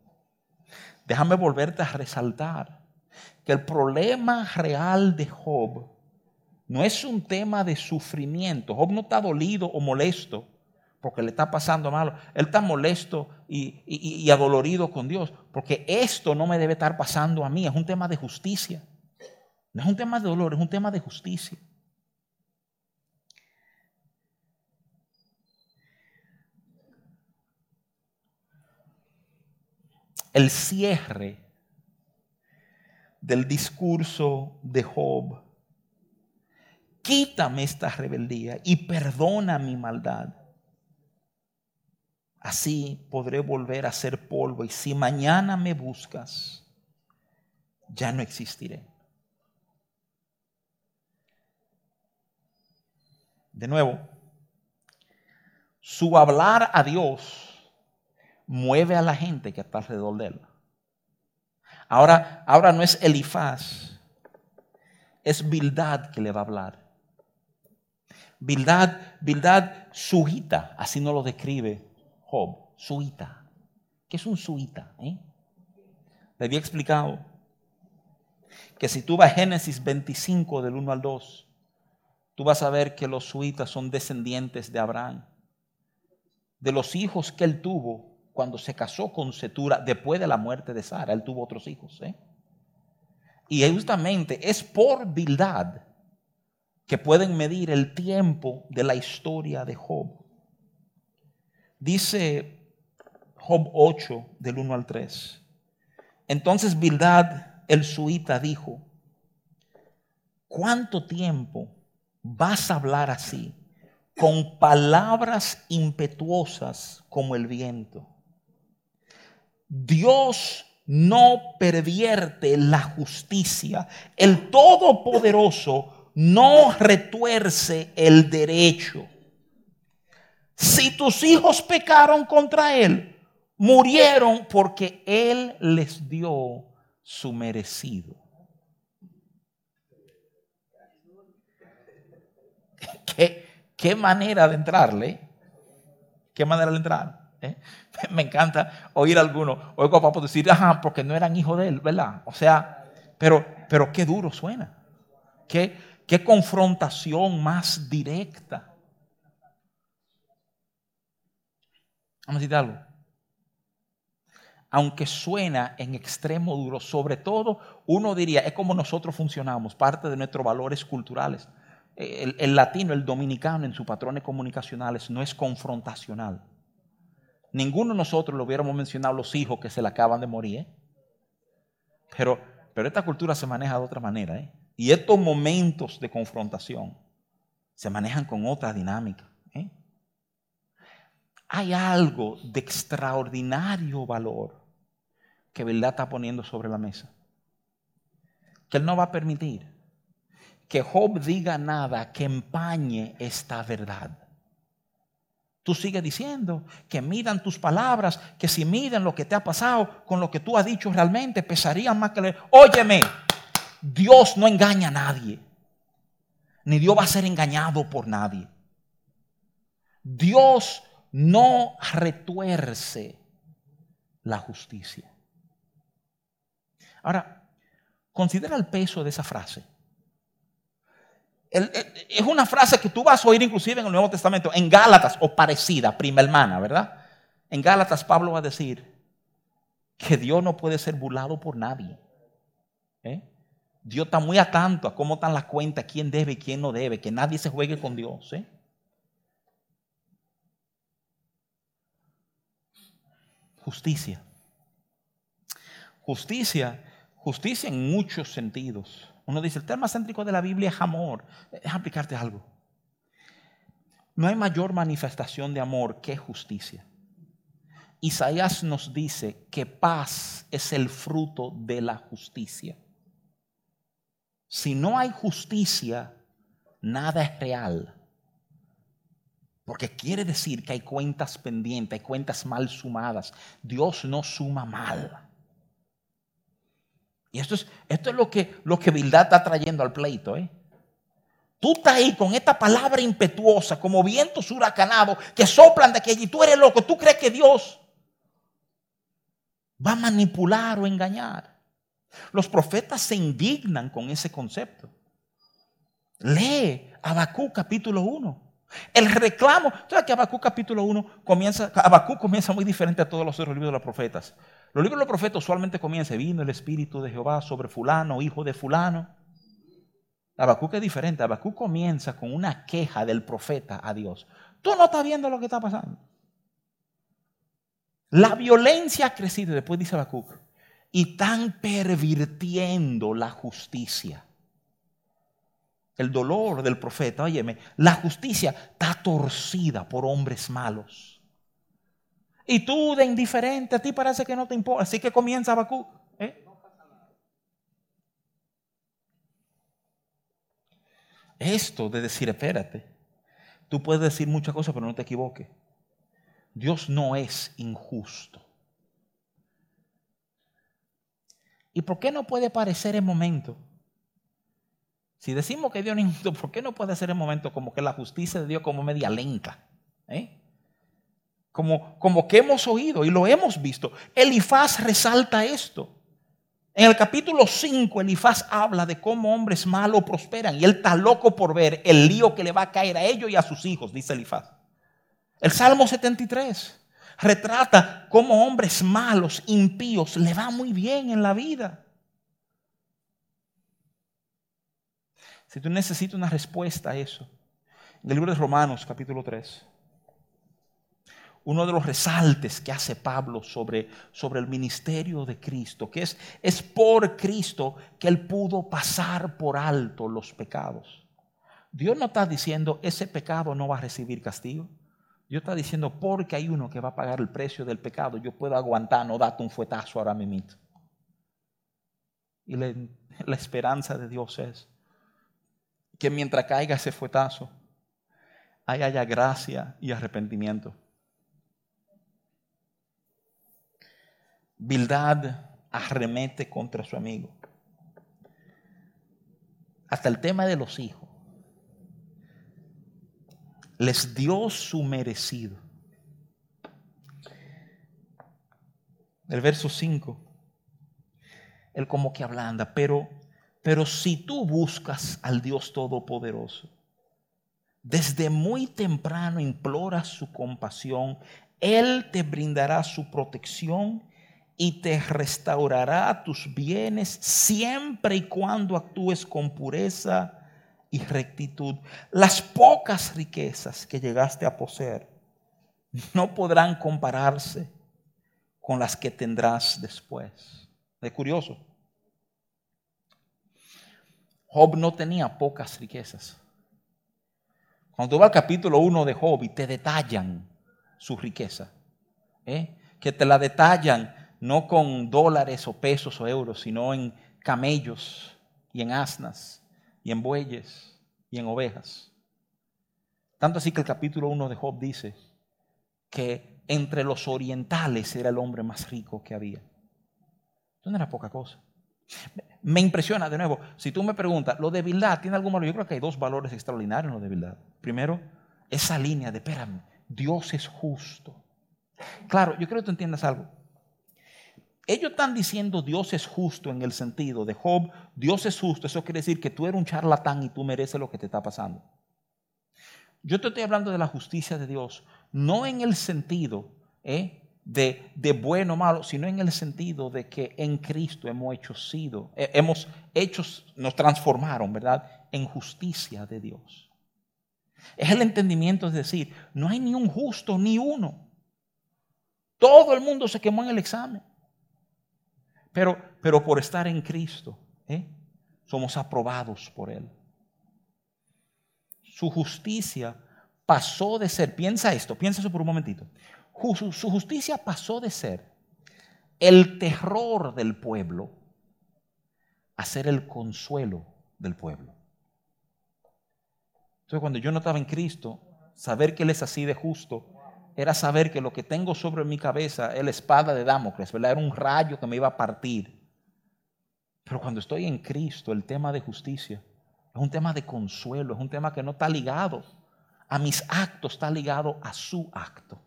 Déjame volverte a resaltar que el problema real de Job no es un tema de sufrimiento. Job no está dolido o molesto porque le está pasando malo. Él está molesto y, y, adolorido con Dios porque esto no me debe estar pasando a mí. Es un tema de justicia. No es un tema de dolor, es un tema de justicia. El cierre del discurso de Job. Quítame esta rebeldía y perdona mi maldad. Así podré volver a ser polvo y si mañana me buscas, ya no existiré. De nuevo, su hablar a Dios mueve a la gente que está alrededor de él. Ahora, ahora no es Elifaz, es Bildad que le va a hablar. Bildad, Bildad suita, así no lo describe Job, suita. ¿Qué es un suita? Eh? Le había explicado que si tú vas a Génesis 25 del 1 al 2, tú vas a ver que los suitas son descendientes de Abraham. De los hijos que él tuvo, cuando se casó con Setura, después de la muerte de Sara, él tuvo otros hijos. ¿eh? Y justamente es por Bildad que pueden medir el tiempo de la historia de Job. Dice Job 8, del 1 al 3. Entonces Bildad, el suita, dijo, ¿cuánto tiempo vas a hablar así, con palabras impetuosas como el viento? Dios no pervierte la justicia. El Todopoderoso no retuerce el derecho. Si tus hijos pecaron contra Él, murieron porque Él les dio su merecido. ¿Qué, qué manera de entrarle? ¿Qué manera de entrar? ¿eh? Me encanta oír a algunos, oigo a papá decir, ajá, porque no eran hijos de él, ¿verdad? O sea, pero, pero qué duro suena. Qué, qué confrontación más directa. Vamos a decir algo. Aunque suena en extremo duro, sobre todo uno diría, es como nosotros funcionamos, parte de nuestros valores culturales. El, el latino, el dominicano en sus patrones comunicacionales no es confrontacional. Ninguno de nosotros lo hubiéramos mencionado los hijos que se le acaban de morir. ¿eh? Pero, pero esta cultura se maneja de otra manera. ¿eh? Y estos momentos de confrontación se manejan con otra dinámica. ¿eh? Hay algo de extraordinario valor que verdad está poniendo sobre la mesa. Que Él no va a permitir que Job diga nada que empañe esta verdad. Tú sigues diciendo que midan tus palabras, que si miden lo que te ha pasado con lo que tú has dicho realmente, pesarían más que le... Óyeme, Dios no engaña a nadie, ni Dios va a ser engañado por nadie. Dios no retuerce la justicia. Ahora, considera el peso de esa frase es una frase que tú vas a oír inclusive en el Nuevo Testamento, en Gálatas o parecida, prima hermana, ¿verdad? En Gálatas Pablo va a decir que Dios no puede ser burlado por nadie. ¿eh? Dios está muy atento a cómo están las cuentas, quién debe y quién no debe, que nadie se juegue con Dios. ¿eh? Justicia. Justicia, justicia en muchos sentidos. Uno dice, el tema céntrico de la Biblia es amor. Déjame explicarte algo. No hay mayor manifestación de amor que justicia. Isaías nos dice que paz es el fruto de la justicia. Si no hay justicia, nada es real. Porque quiere decir que hay cuentas pendientes, hay cuentas mal sumadas. Dios no suma mal. Y esto es, esto es lo que, lo que Bildad está trayendo al pleito. ¿eh? Tú estás ahí con esta palabra impetuosa, como vientos huracanados que soplan de aquí y tú eres loco. Tú crees que Dios va a manipular o engañar. Los profetas se indignan con ese concepto. Lee Abacú capítulo 1. El reclamo, ¿sabes que Abacú capítulo 1 comienza, Abacú comienza muy diferente a todos los otros libros de los profetas? Los libros de los profetas usualmente comienzan, vino el Espíritu de Jehová sobre fulano, hijo de fulano. Habacuc es diferente. Habacuc comienza con una queja del profeta a Dios. Tú no estás viendo lo que está pasando. La violencia ha crecido, después dice Habacuc, y están pervirtiendo la justicia. El dolor del profeta, óyeme, la justicia está torcida por hombres malos. Y tú de indiferente, a ti parece que no te importa. Así que comienza Habacuc. ¿eh? Esto de decir, espérate, tú puedes decir muchas cosas, pero no te equivoques. Dios no es injusto. ¿Y por qué no puede parecer en momento? Si decimos que Dios no es ¿por qué no puede ser en momento como que la justicia de Dios como media lenta? ¿Eh? como, que hemos oído y lo hemos visto. Elifaz resalta esto. En el capítulo 5, Elifaz habla de cómo hombres malos prosperan y él está loco por ver el lío que le va a caer a ellos y a sus hijos, dice Elifaz. El Salmo 73 retrata cómo hombres malos, impíos, le va muy bien en la vida. Si tú necesitas una respuesta a eso, en el libro de Romanos, capítulo 3 uno de los resaltes que hace Pablo sobre, sobre el ministerio de Cristo, que es, es por Cristo que Él pudo pasar por alto los pecados. Dios no está diciendo, ese pecado no va a recibir castigo. Dios está diciendo, porque hay uno que va a pagar el precio del pecado, yo puedo aguantar, no date un fuetazo ahora mismo. Y la, la esperanza de Dios es que mientras caiga ese fuetazo, haya gracia y arrepentimiento. Bildad arremete contra su amigo. Hasta el tema de los hijos. Les dio su merecido. el verso 5, él como que ablanda, pero, pero si tú buscas al Dios Todopoderoso, desde muy temprano imploras su compasión, Él te brindará su protección y te restaurará tus bienes siempre y cuando actúes con pureza y rectitud. Las pocas riquezas que llegaste a poseer no podrán compararse con las que tendrás después. Es curioso. Job no tenía pocas riquezas. Cuando tú vas al capítulo 1 de Job y te detallan su riqueza, ¿eh? que te la detallan no con dólares o pesos o euros, sino en camellos y en asnas y en bueyes y en ovejas. Tanto así que el capítulo 1 de Job dice que entre los orientales era el hombre más rico que había. Eso no era poca cosa. Me impresiona, de nuevo, si tú me preguntas, ¿lo de debilidad tiene algún valor? Yo creo que hay dos valores extraordinarios en lo de debilidad. Primero, esa línea de, espérame, Dios es justo. Claro, yo creo que tú entiendas algo. Ellos están diciendo Dios es justo en el sentido de Job, Dios es justo. Eso quiere decir que tú eres un charlatán y tú mereces lo que te está pasando. Yo te estoy hablando de la justicia de Dios, no en el sentido ¿eh? De, bueno o malo, sino en el sentido de que en Cristo hemos hecho sido, eh, hemos hecho, nos transformaron, ¿verdad? En justicia de Dios. Es el entendimiento, es decir, no hay ni un justo ni uno. Todo el mundo se quemó en el examen. Pero, pero por estar en Cristo, ¿eh? somos aprobados por Él. Su justicia pasó de ser, piensa esto, piensa eso por un momentito. Su justicia pasó de ser el terror del pueblo a ser el consuelo del pueblo. Entonces cuando yo no estaba en Cristo, saber que Él es así de justo era saber que lo que tengo sobre mi cabeza es la espada de Damocles, ¿verdad? Era un rayo que me iba a partir. Pero cuando estoy en Cristo, el tema de justicia es un tema de consuelo, es un tema que no está ligado a mis actos, está ligado a su acto.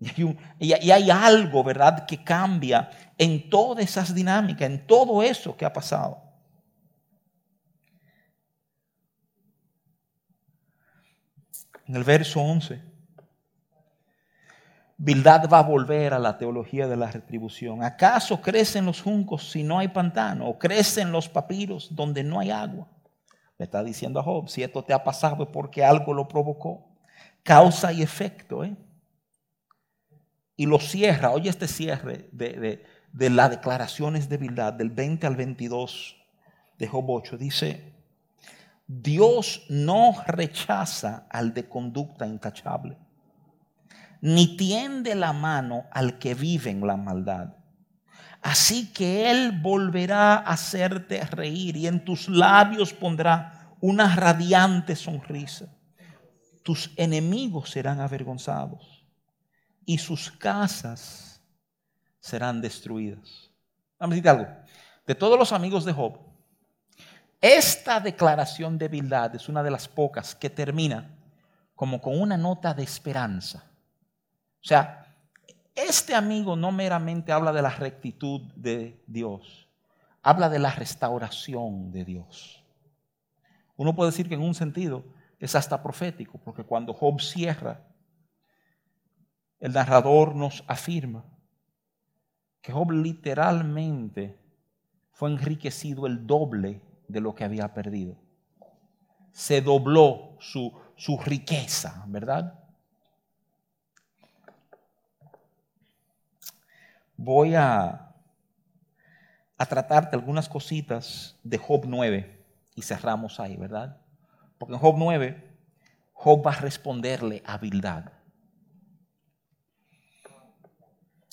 Y hay, algo, ¿verdad?, que cambia en todas esas dinámicas, en todo eso que ha pasado. En el verso 11. Bildad va a volver a la teología de la retribución. ¿Acaso crecen los juncos si no hay pantano? ¿O crecen los papiros donde no hay agua? Le está diciendo a Job, si esto te ha pasado es porque algo lo provocó. Causa y efecto. ¿eh? Y lo cierra, oye este cierre de, de las declaraciones de Bildad del 20 al 22 de Job 8. Dice, Dios no rechaza al de conducta intachable ni tiende la mano al que vive en la maldad. Así que Él volverá a hacerte reír y en tus labios pondrá una radiante sonrisa. Tus enemigos serán avergonzados y sus casas serán destruidas. Vamos a decir algo. De todos los amigos de Job, esta declaración de Bildad es una de las pocas que termina como con una nota de esperanza. O sea, este amigo no meramente habla de la rectitud de Dios, habla de la restauración de Dios. Uno puede decir que en un sentido es hasta profético, porque cuando Job cierra, el narrador nos afirma que Job literalmente fue enriquecido el doble de lo que había perdido. Se dobló su, su riqueza, ¿verdad? voy a, a tratarte algunas cositas de Job 9 y cerramos ahí, ¿verdad? Porque en Job 9, Job va a responderle a Bildad.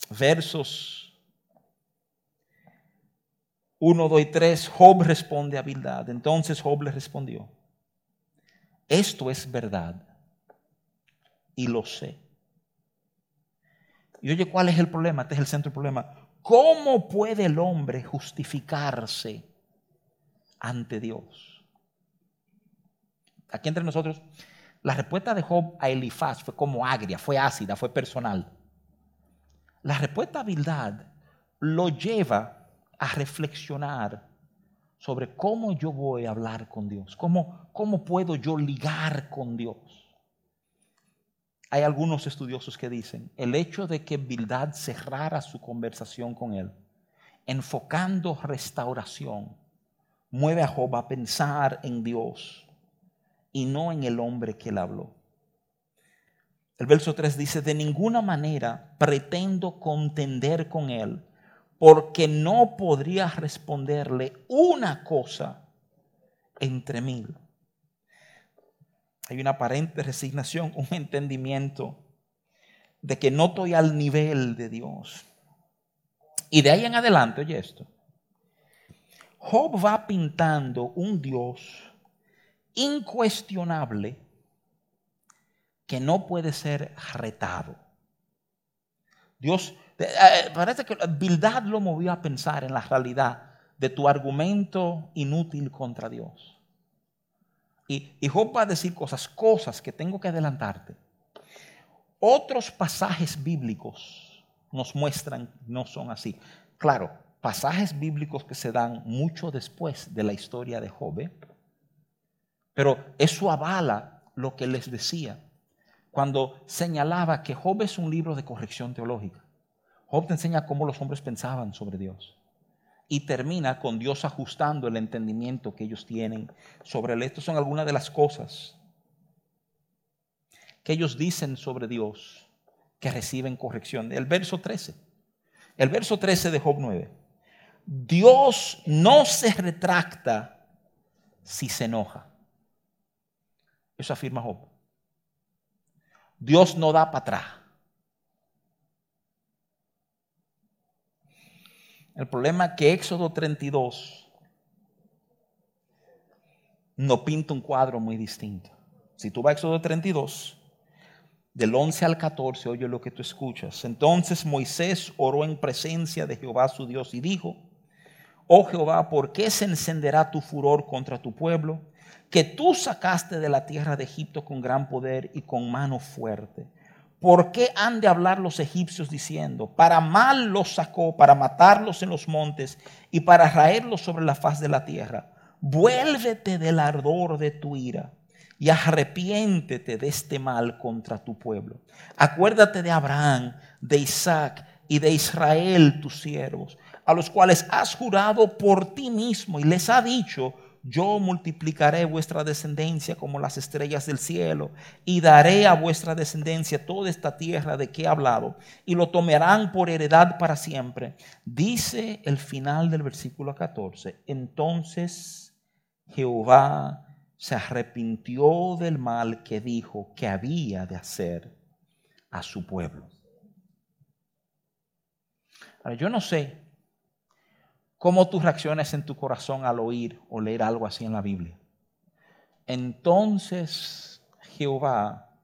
Versos 1, 2 y 3, Job responde a Bildad. Entonces Job le respondió, esto es verdad y lo sé. Y oye, ¿cuál es el problema? Este es el centro del problema. ¿Cómo puede el hombre justificarse ante Dios? Aquí entre nosotros, la respuesta de Job a Elifaz fue como agria, fue ácida, fue personal. La respuesta a Bildad lo lleva a reflexionar sobre cómo yo voy a hablar con Dios, cómo, cómo puedo yo ligar con Dios. Hay algunos estudiosos que dicen, el hecho de que Bildad cerrara su conversación con él, enfocando restauración, mueve a Job a pensar en Dios y no en el hombre que él habló. El verso 3 dice, de ninguna manera pretendo contender con él, porque no podría responderle una cosa entre mil. Hay una aparente resignación, un entendimiento de que no estoy al nivel de Dios. Y de ahí en adelante, oye esto, Job va pintando un Dios incuestionable que no puede ser retado. Dios eh, eh, parece que Bildad lo movió a pensar en la realidad de tu argumento inútil contra Dios. Y, y Job va a decir cosas, cosas que tengo que adelantarte. Otros pasajes bíblicos nos muestran no son así. Claro, pasajes bíblicos que se dan mucho después de la historia de Job, pero eso avala lo que les decía cuando señalaba que Job es un libro de corrección teológica. Job te enseña cómo los hombres pensaban sobre Dios. Y termina con Dios ajustando el entendimiento que ellos tienen sobre él. Estas son algunas de las cosas que ellos dicen sobre Dios que reciben corrección. El verso 13. El verso 13 de Job 9. Dios no se retracta si se enoja. Eso afirma Job. Dios no da para atrás. El problema es que Éxodo 32 no pinta un cuadro muy distinto. Si tú vas a Éxodo 32, del 11 al 14, oye lo que tú escuchas. Entonces Moisés oró en presencia de Jehová su Dios y dijo, oh Jehová, ¿por qué se encenderá tu furor contra tu pueblo? Que tú sacaste de la tierra de Egipto con gran poder y con mano fuerte. ¿Por qué han de hablar los egipcios diciendo, para mal los sacó, para matarlos en los montes y para raerlos sobre la faz de la tierra? Vuélvete del ardor de tu ira y arrepiéntete de este mal contra tu pueblo. Acuérdate de Abraham, de Isaac y de Israel, tus siervos, a los cuales has jurado por ti mismo y les ha dicho, yo multiplicaré vuestra descendencia como las estrellas del cielo y daré a vuestra descendencia toda esta tierra de que he hablado y lo tomarán por heredad para siempre. Dice el final del versículo 14, entonces Jehová se arrepintió del mal que dijo que había de hacer a su pueblo. Ahora, yo no sé cómo tú reacciones en tu corazón al oír o leer algo así en la Biblia. Entonces Jehová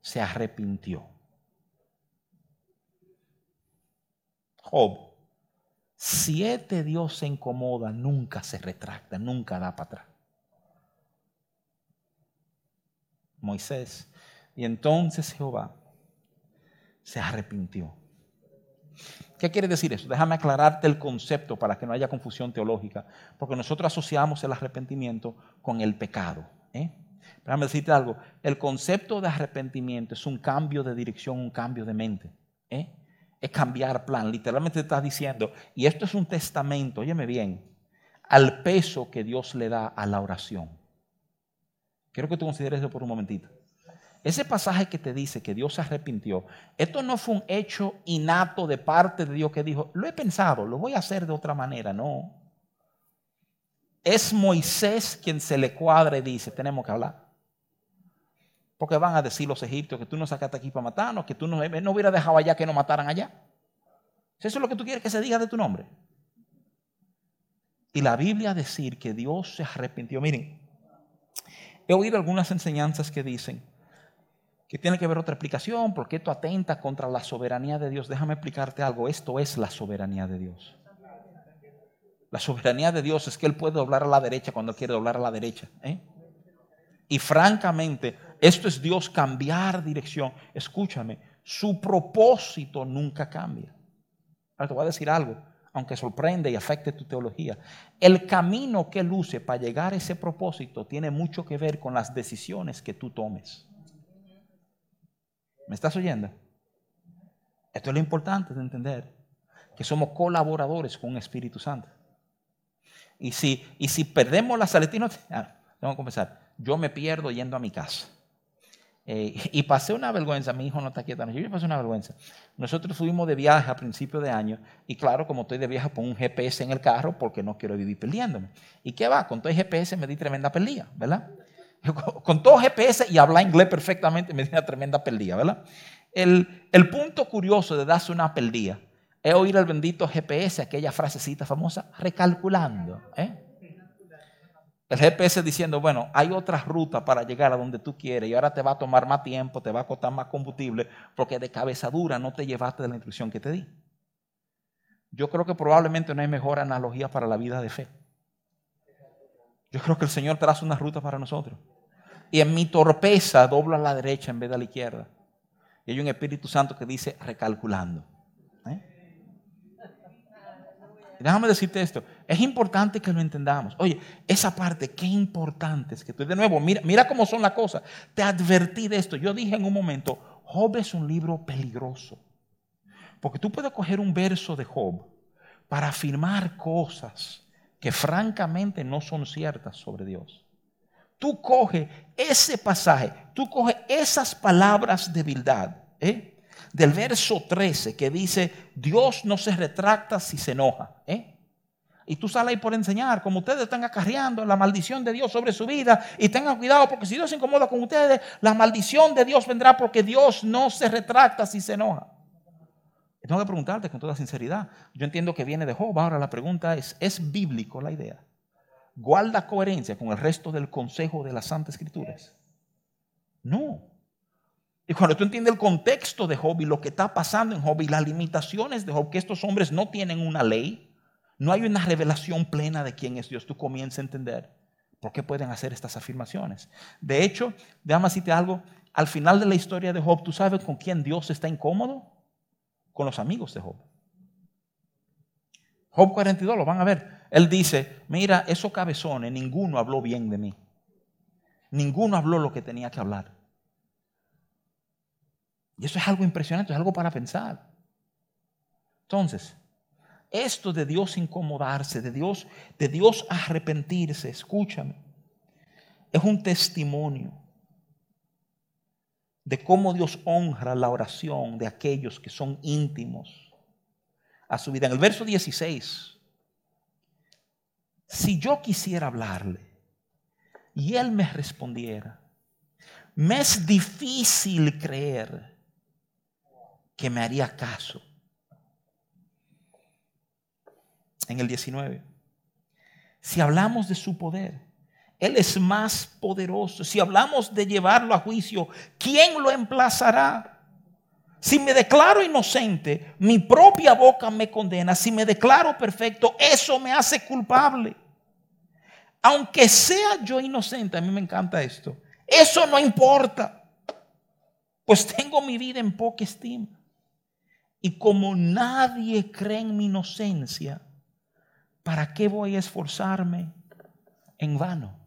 se arrepintió. Job, siete Dios se incomoda, nunca se retracta, nunca da para atrás. Moisés, y entonces Jehová se arrepintió. ¿Qué quiere decir eso? Déjame aclararte el concepto para que no haya confusión teológica, porque nosotros asociamos el arrepentimiento con el pecado. ¿eh? Déjame decirte algo, el concepto de arrepentimiento es un cambio de dirección, un cambio de mente. ¿eh? Es cambiar plan, literalmente te estás diciendo, y esto es un testamento, óyeme bien, al peso que Dios le da a la oración. Quiero que tú consideres eso por un momentito. Ese pasaje que te dice que Dios se arrepintió, esto no fue un hecho innato de parte de Dios que dijo, lo he pensado, lo voy a hacer de otra manera, no. Es Moisés quien se le cuadra y dice, tenemos que hablar. Porque van a decir los egipcios que tú no sacaste aquí para matarnos, que tú no, no hubieras dejado allá que nos mataran allá. Si eso es lo que tú quieres que se diga de tu nombre. Y la Biblia decir que Dios se arrepintió. Miren, he oído algunas enseñanzas que dicen, que tiene que ver otra explicación, porque esto atenta contra la soberanía de Dios. Déjame explicarte algo, esto es la soberanía de Dios. La soberanía de Dios es que Él puede doblar a la derecha cuando quiere doblar a la derecha. ¿eh? Y francamente, esto es Dios cambiar dirección. Escúchame, Su propósito nunca cambia. Ahora te voy a decir algo, aunque sorprende y afecte tu teología. El camino que luce para llegar a ese propósito tiene mucho que ver con las decisiones que tú tomes. ¿Me estás oyendo? Esto es lo importante de entender, que somos colaboradores con un Espíritu Santo. Y si, y si perdemos la saletina, ah, tengo que confesar, yo me pierdo yendo a mi casa. Eh, y pasé una vergüenza, mi hijo no está quieto, yo pasé una vergüenza. Nosotros fuimos de viaje a principio de año y claro, como estoy de viaje, pongo un GPS en el carro porque no quiero vivir perdiéndome. ¿Y qué va? Con todo el GPS me di tremenda pelea, ¿verdad? Con todo GPS y hablar inglés perfectamente me di una tremenda pelea, ¿verdad? El, el punto curioso de darse una pelea es oír al bendito GPS, aquella frasecita famosa, recalculando. ¿eh? El GPS diciendo, bueno, hay otra ruta para llegar a donde tú quieres y ahora te va a tomar más tiempo, te va a costar más combustible, porque de cabeza dura no te llevaste de la instrucción que te di. Yo creo que probablemente no hay mejor analogía para la vida de fe. Yo creo que el Señor traza una ruta para nosotros. Y en mi torpeza doblo a la derecha en vez de a la izquierda. Y hay un Espíritu Santo que dice recalculando. Déjame decirte esto. Es importante que lo entendamos. Oye, esa parte, qué importante es que tú, de nuevo, mira, mira cómo son las cosas. Te advertí de esto. Yo dije en un momento, Job es un libro peligroso. Porque tú puedes coger un verso de Job para afirmar cosas que francamente no son ciertas sobre Dios. Tú coge ese pasaje, tú coge esas palabras de verdad, ¿eh? del verso 13 que dice, Dios no se retracta si se enoja. ¿eh? Y tú sales ahí por enseñar, como ustedes están acarreando la maldición de Dios sobre su vida, y tengan cuidado porque si Dios se incomoda con ustedes, la maldición de Dios vendrá porque Dios no se retracta si se enoja. tengo que preguntarte con toda sinceridad. Yo entiendo que viene de Job. Ahora la pregunta es, ¿es bíblico la idea? ¿Guarda coherencia con el resto del consejo de las Santas Escrituras? No. Y cuando tú entiendes el contexto de Job y lo que está pasando en Job y las limitaciones de Job, que estos hombres no tienen una ley, no hay una revelación plena de quién es Dios, tú comienzas a entender por qué pueden hacer estas afirmaciones. De hecho, déjame decirte algo, al final de la historia de Job, ¿tú sabes con quién Dios está incómodo? Con los amigos de Job. Job 42, lo van a ver. Él dice, mira, esos cabezones, ninguno habló bien de mí. Ninguno habló lo que tenía que hablar. Y eso es algo impresionante, es algo para pensar. Entonces, esto de Dios incomodarse, de Dios, de Dios arrepentirse, escúchame, es un testimonio de cómo Dios honra la oración de aquellos que son íntimos a su vida. En el verso 16, si yo quisiera hablarle y él me respondiera, me es difícil creer que me haría caso. En el 19. Si hablamos de su poder, Él es más poderoso. Si hablamos de llevarlo a juicio, ¿quién lo emplazará? Si me declaro inocente, mi propia boca me condena. Si me declaro perfecto, eso me hace culpable. Aunque sea yo inocente, a mí me encanta esto. Eso no importa. Pues tengo mi vida en poca estima. Y como nadie cree en mi inocencia, ¿para qué voy a esforzarme en vano?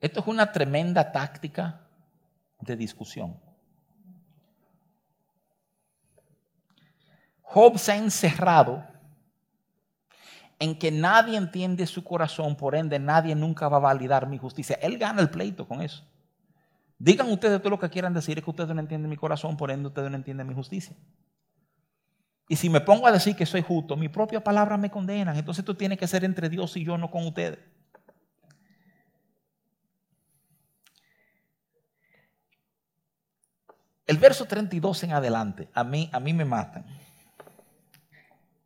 Esto es una tremenda táctica de discusión. Job se ha encerrado en que nadie entiende su corazón, por ende nadie nunca va a validar mi justicia. Él gana el pleito con eso. Digan ustedes todo lo que quieran decir, es que ustedes no entienden mi corazón, por ende ustedes no entienden mi justicia. Y si me pongo a decir que soy justo, mi propia palabra me condena. Entonces esto tiene que ser entre Dios y yo, no con ustedes. El verso 32 en adelante, a mí, a mí me matan.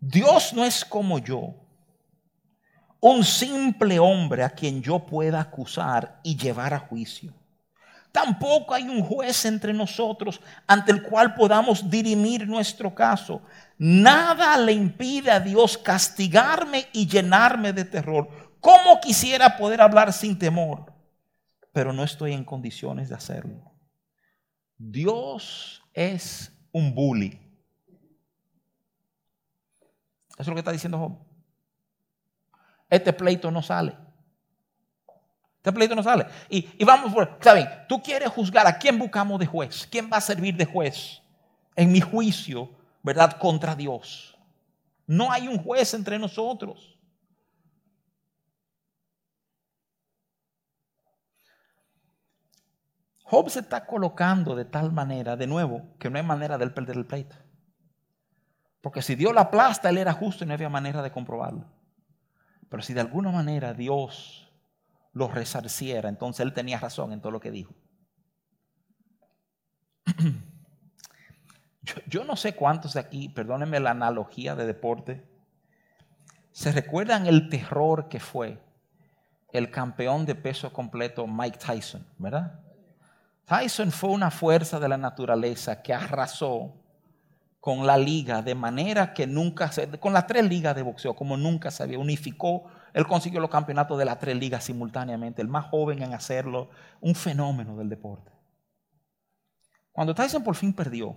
Dios no es como yo, un simple hombre a quien yo pueda acusar y llevar a juicio. Tampoco hay un juez entre nosotros ante el cual podamos dirimir nuestro caso. Nada le impide a Dios castigarme y llenarme de terror. ¿Cómo quisiera poder hablar sin temor? Pero no estoy en condiciones de hacerlo. Dios es un bully. Eso es lo que está diciendo. Este pleito no sale. Este pleito no sale. Y, vamos por, está bien, tú quieres juzgar a quién buscamos de juez, quién va a servir de juez en mi juicio, ¿verdad? Contra Dios. No hay un juez entre nosotros. Job se está colocando de tal manera, de nuevo, que no hay manera de él perder el pleito. Porque si Dios la aplasta, él era justo y no había manera de comprobarlo. Pero si de alguna manera Dios lo resarciera. Entonces él tenía razón en todo lo que dijo. Yo, no sé cuántos de aquí, perdónenme la analogía de deporte, se recuerdan el terror que fue el campeón de peso completo Mike Tyson, ¿verdad? Tyson fue una fuerza de la naturaleza que arrasó con la liga de manera que nunca se, con las tres ligas de boxeo, como nunca se había, unificó él consiguió los campeonatos de las tres ligas simultáneamente, el más joven en hacerlo, un fenómeno del deporte. Cuando Tyson por fin perdió,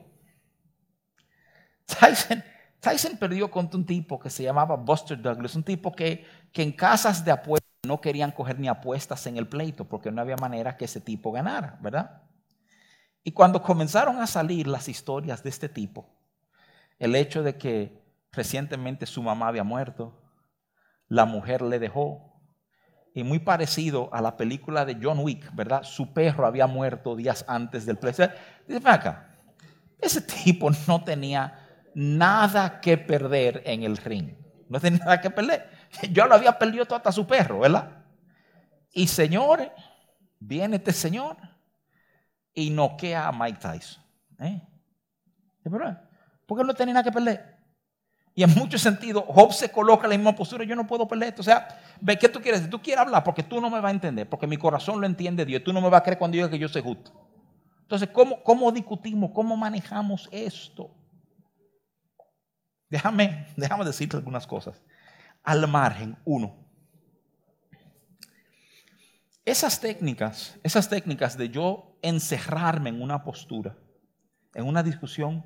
Tyson, perdió contra un tipo que se llamaba Buster Douglas, un tipo que, que en casas de apuestas no querían coger ni apuestas en el pleito porque no había manera que ese tipo ganara, ¿verdad? Y cuando comenzaron a salir las historias de este tipo, el hecho de que recientemente su mamá había muerto, la mujer le dejó. Y muy parecido a la película de John Wick, ¿verdad? Su perro había muerto días antes del pleito. Dice, acá, ese tipo no tenía nada que perder en el ring. No tenía nada que perder. Yo lo había perdido todo hasta su perro, ¿verdad? Y señores, viene este señor y noquea a Mike Tyson. ¿eh? Porque no tenía nada que perder. Y en muchos sentidos, Job se coloca en la misma postura. Yo no puedo pelear esto. O sea, ve qué tú quieres decir. Tú quieres hablar porque tú no me vas a entender. Porque mi corazón lo entiende Dios. Tú no me vas a creer cuando diga que yo soy justo. Entonces, ¿cómo, cómo discutimos? ¿Cómo manejamos esto? Déjame, déjame decirte algunas cosas. Al margen, uno. Esas técnicas, esas técnicas de yo encerrarme en una postura, en una discusión,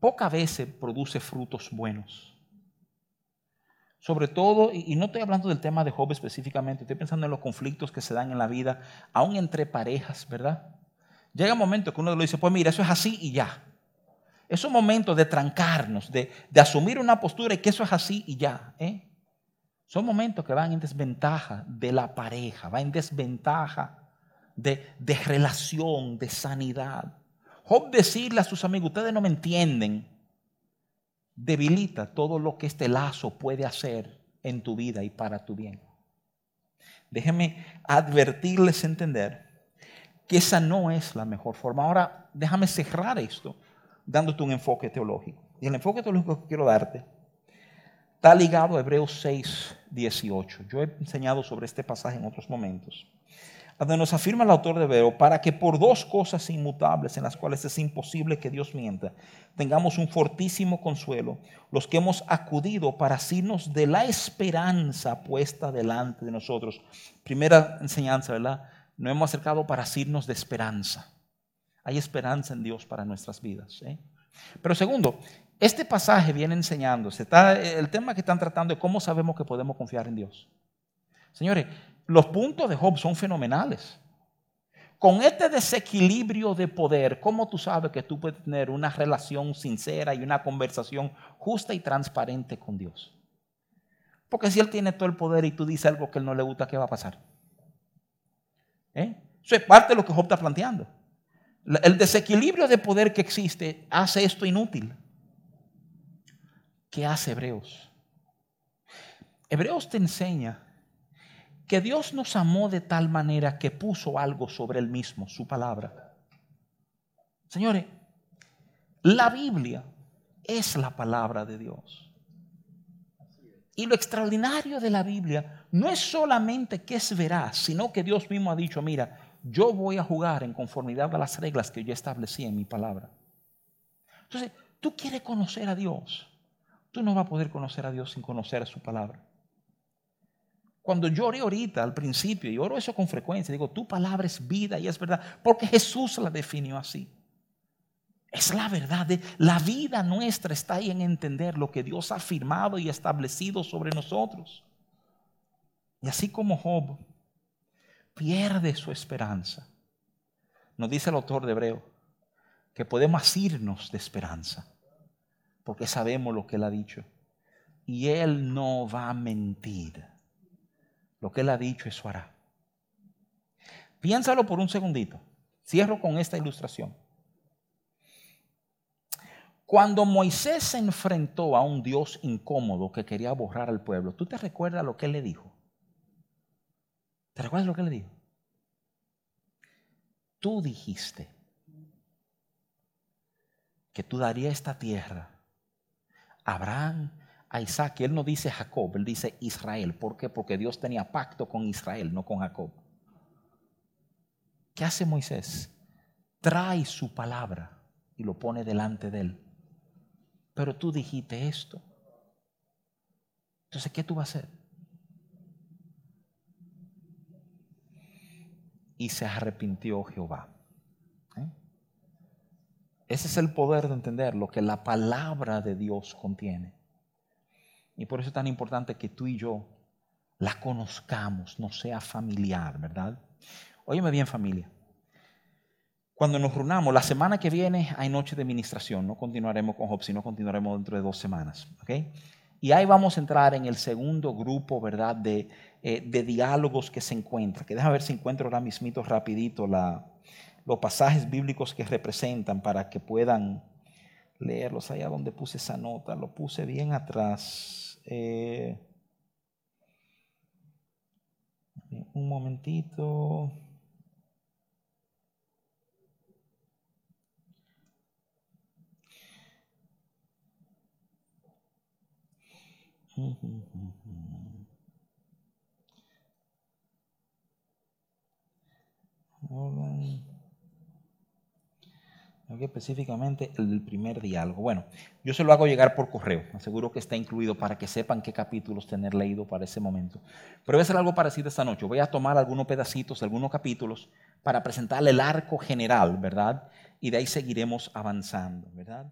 pocas veces produce frutos buenos. Sobre todo, y no estoy hablando del tema de Job específicamente, estoy pensando en los conflictos que se dan en la vida, aún entre parejas, ¿verdad? Llega un momento que uno le dice, pues mira, eso es así y ya. Es un momento de trancarnos, de, asumir una postura y que eso es así y ya. ¿eh? Son momentos que van en desventaja de la pareja, van en desventaja de, relación, de sanidad. Job decirle a sus amigos, ustedes no me entienden, debilita todo lo que este lazo puede hacer en tu vida y para tu bien. Déjeme advertirles entender que esa no es la mejor forma. Ahora, déjame cerrar esto dándote un enfoque teológico. Y el enfoque teológico que quiero darte está ligado a Hebreos 6, 18. Yo he enseñado sobre este pasaje en otros momentos donde nos afirma el autor de Hebreo, para que por dos cosas inmutables en las cuales es imposible que Dios mienta, tengamos un fortísimo consuelo, los que hemos acudido para asirnos de la esperanza puesta delante de nosotros. Primera enseñanza, ¿verdad? Nos hemos acercado para asirnos de esperanza. Hay esperanza en Dios para nuestras vidas. ¿eh? Pero segundo, este pasaje viene enseñándose. Está, el tema que están tratando es cómo sabemos que podemos confiar en Dios. Señores, los puntos de Job son fenomenales. Con este desequilibrio de poder, ¿cómo tú sabes que tú puedes tener una relación sincera y una conversación justa y transparente con Dios? Porque si Él tiene todo el poder y tú dices algo que Él no le gusta, ¿qué va a pasar? ¿Eh? Eso es parte de lo que Job está planteando. El desequilibrio de poder que existe hace esto inútil. ¿Qué hace Hebreos? Hebreos te enseña que Dios nos amó de tal manera que puso algo sobre él mismo, su palabra. Señores, la Biblia es la palabra de Dios. Y lo extraordinario de la Biblia no es solamente que es veraz, sino que Dios mismo ha dicho, mira, yo voy a jugar en conformidad a las reglas que yo establecí en mi palabra. Entonces, tú quieres conocer a Dios. Tú no vas a poder conocer a Dios sin conocer su palabra. Cuando yo oré ahorita al principio, y oro eso con frecuencia, digo, tu palabra es vida y es verdad, porque Jesús la definió así. Es la verdad. De, la vida nuestra está ahí en entender lo que Dios ha afirmado y establecido sobre nosotros. Y así como Job pierde su esperanza, nos dice el autor de Hebreo que podemos irnos de esperanza, porque sabemos lo que Él ha dicho. Y Él no va a mentir. Lo que Él ha dicho, eso hará. Piénsalo por un segundito. Cierro con esta ilustración. Cuando Moisés se enfrentó a un Dios incómodo que quería borrar al pueblo, ¿tú te recuerdas lo que él le dijo? ¿Te recuerdas lo que le dijo? Tú dijiste que tú darías esta tierra Abraham, a Isaac. Y él no dice Jacob, él dice Israel. ¿Por qué? Porque Dios tenía pacto con Israel, no con Jacob. ¿Qué hace Moisés? Trae su palabra y lo pone delante de él pero tú dijiste esto. Entonces, ¿qué tú vas a hacer? Y se arrepintió Jehová. Ese es el poder de entender lo que la palabra de Dios contiene. Y por eso es tan importante que tú y yo la conozcamos, no sea familiar, ¿verdad? Óyeme bien familia cuando nos reunamos, la semana que viene hay noche de administración, no continuaremos con Job, sino continuaremos dentro de dos semanas. ¿okay? Y ahí vamos a entrar en el segundo grupo, ¿verdad?, de, eh, de diálogos que se encuentran. Que deja ver si encuentro ahora mismito rapidito la, los pasajes bíblicos que representan para que puedan leerlos. Allá donde puse esa nota, lo puse bien atrás. Eh, un momentito. Específicamente el primer diálogo. Bueno, yo se lo hago llegar por correo. Aseguro que está incluido para que sepan qué capítulos tener leído para ese momento. Pero voy a hacer algo parecido esta noche. Voy a tomar algunos pedacitos, algunos capítulos, para presentarle el arco general, ¿verdad? Y de ahí seguiremos avanzando, ¿verdad?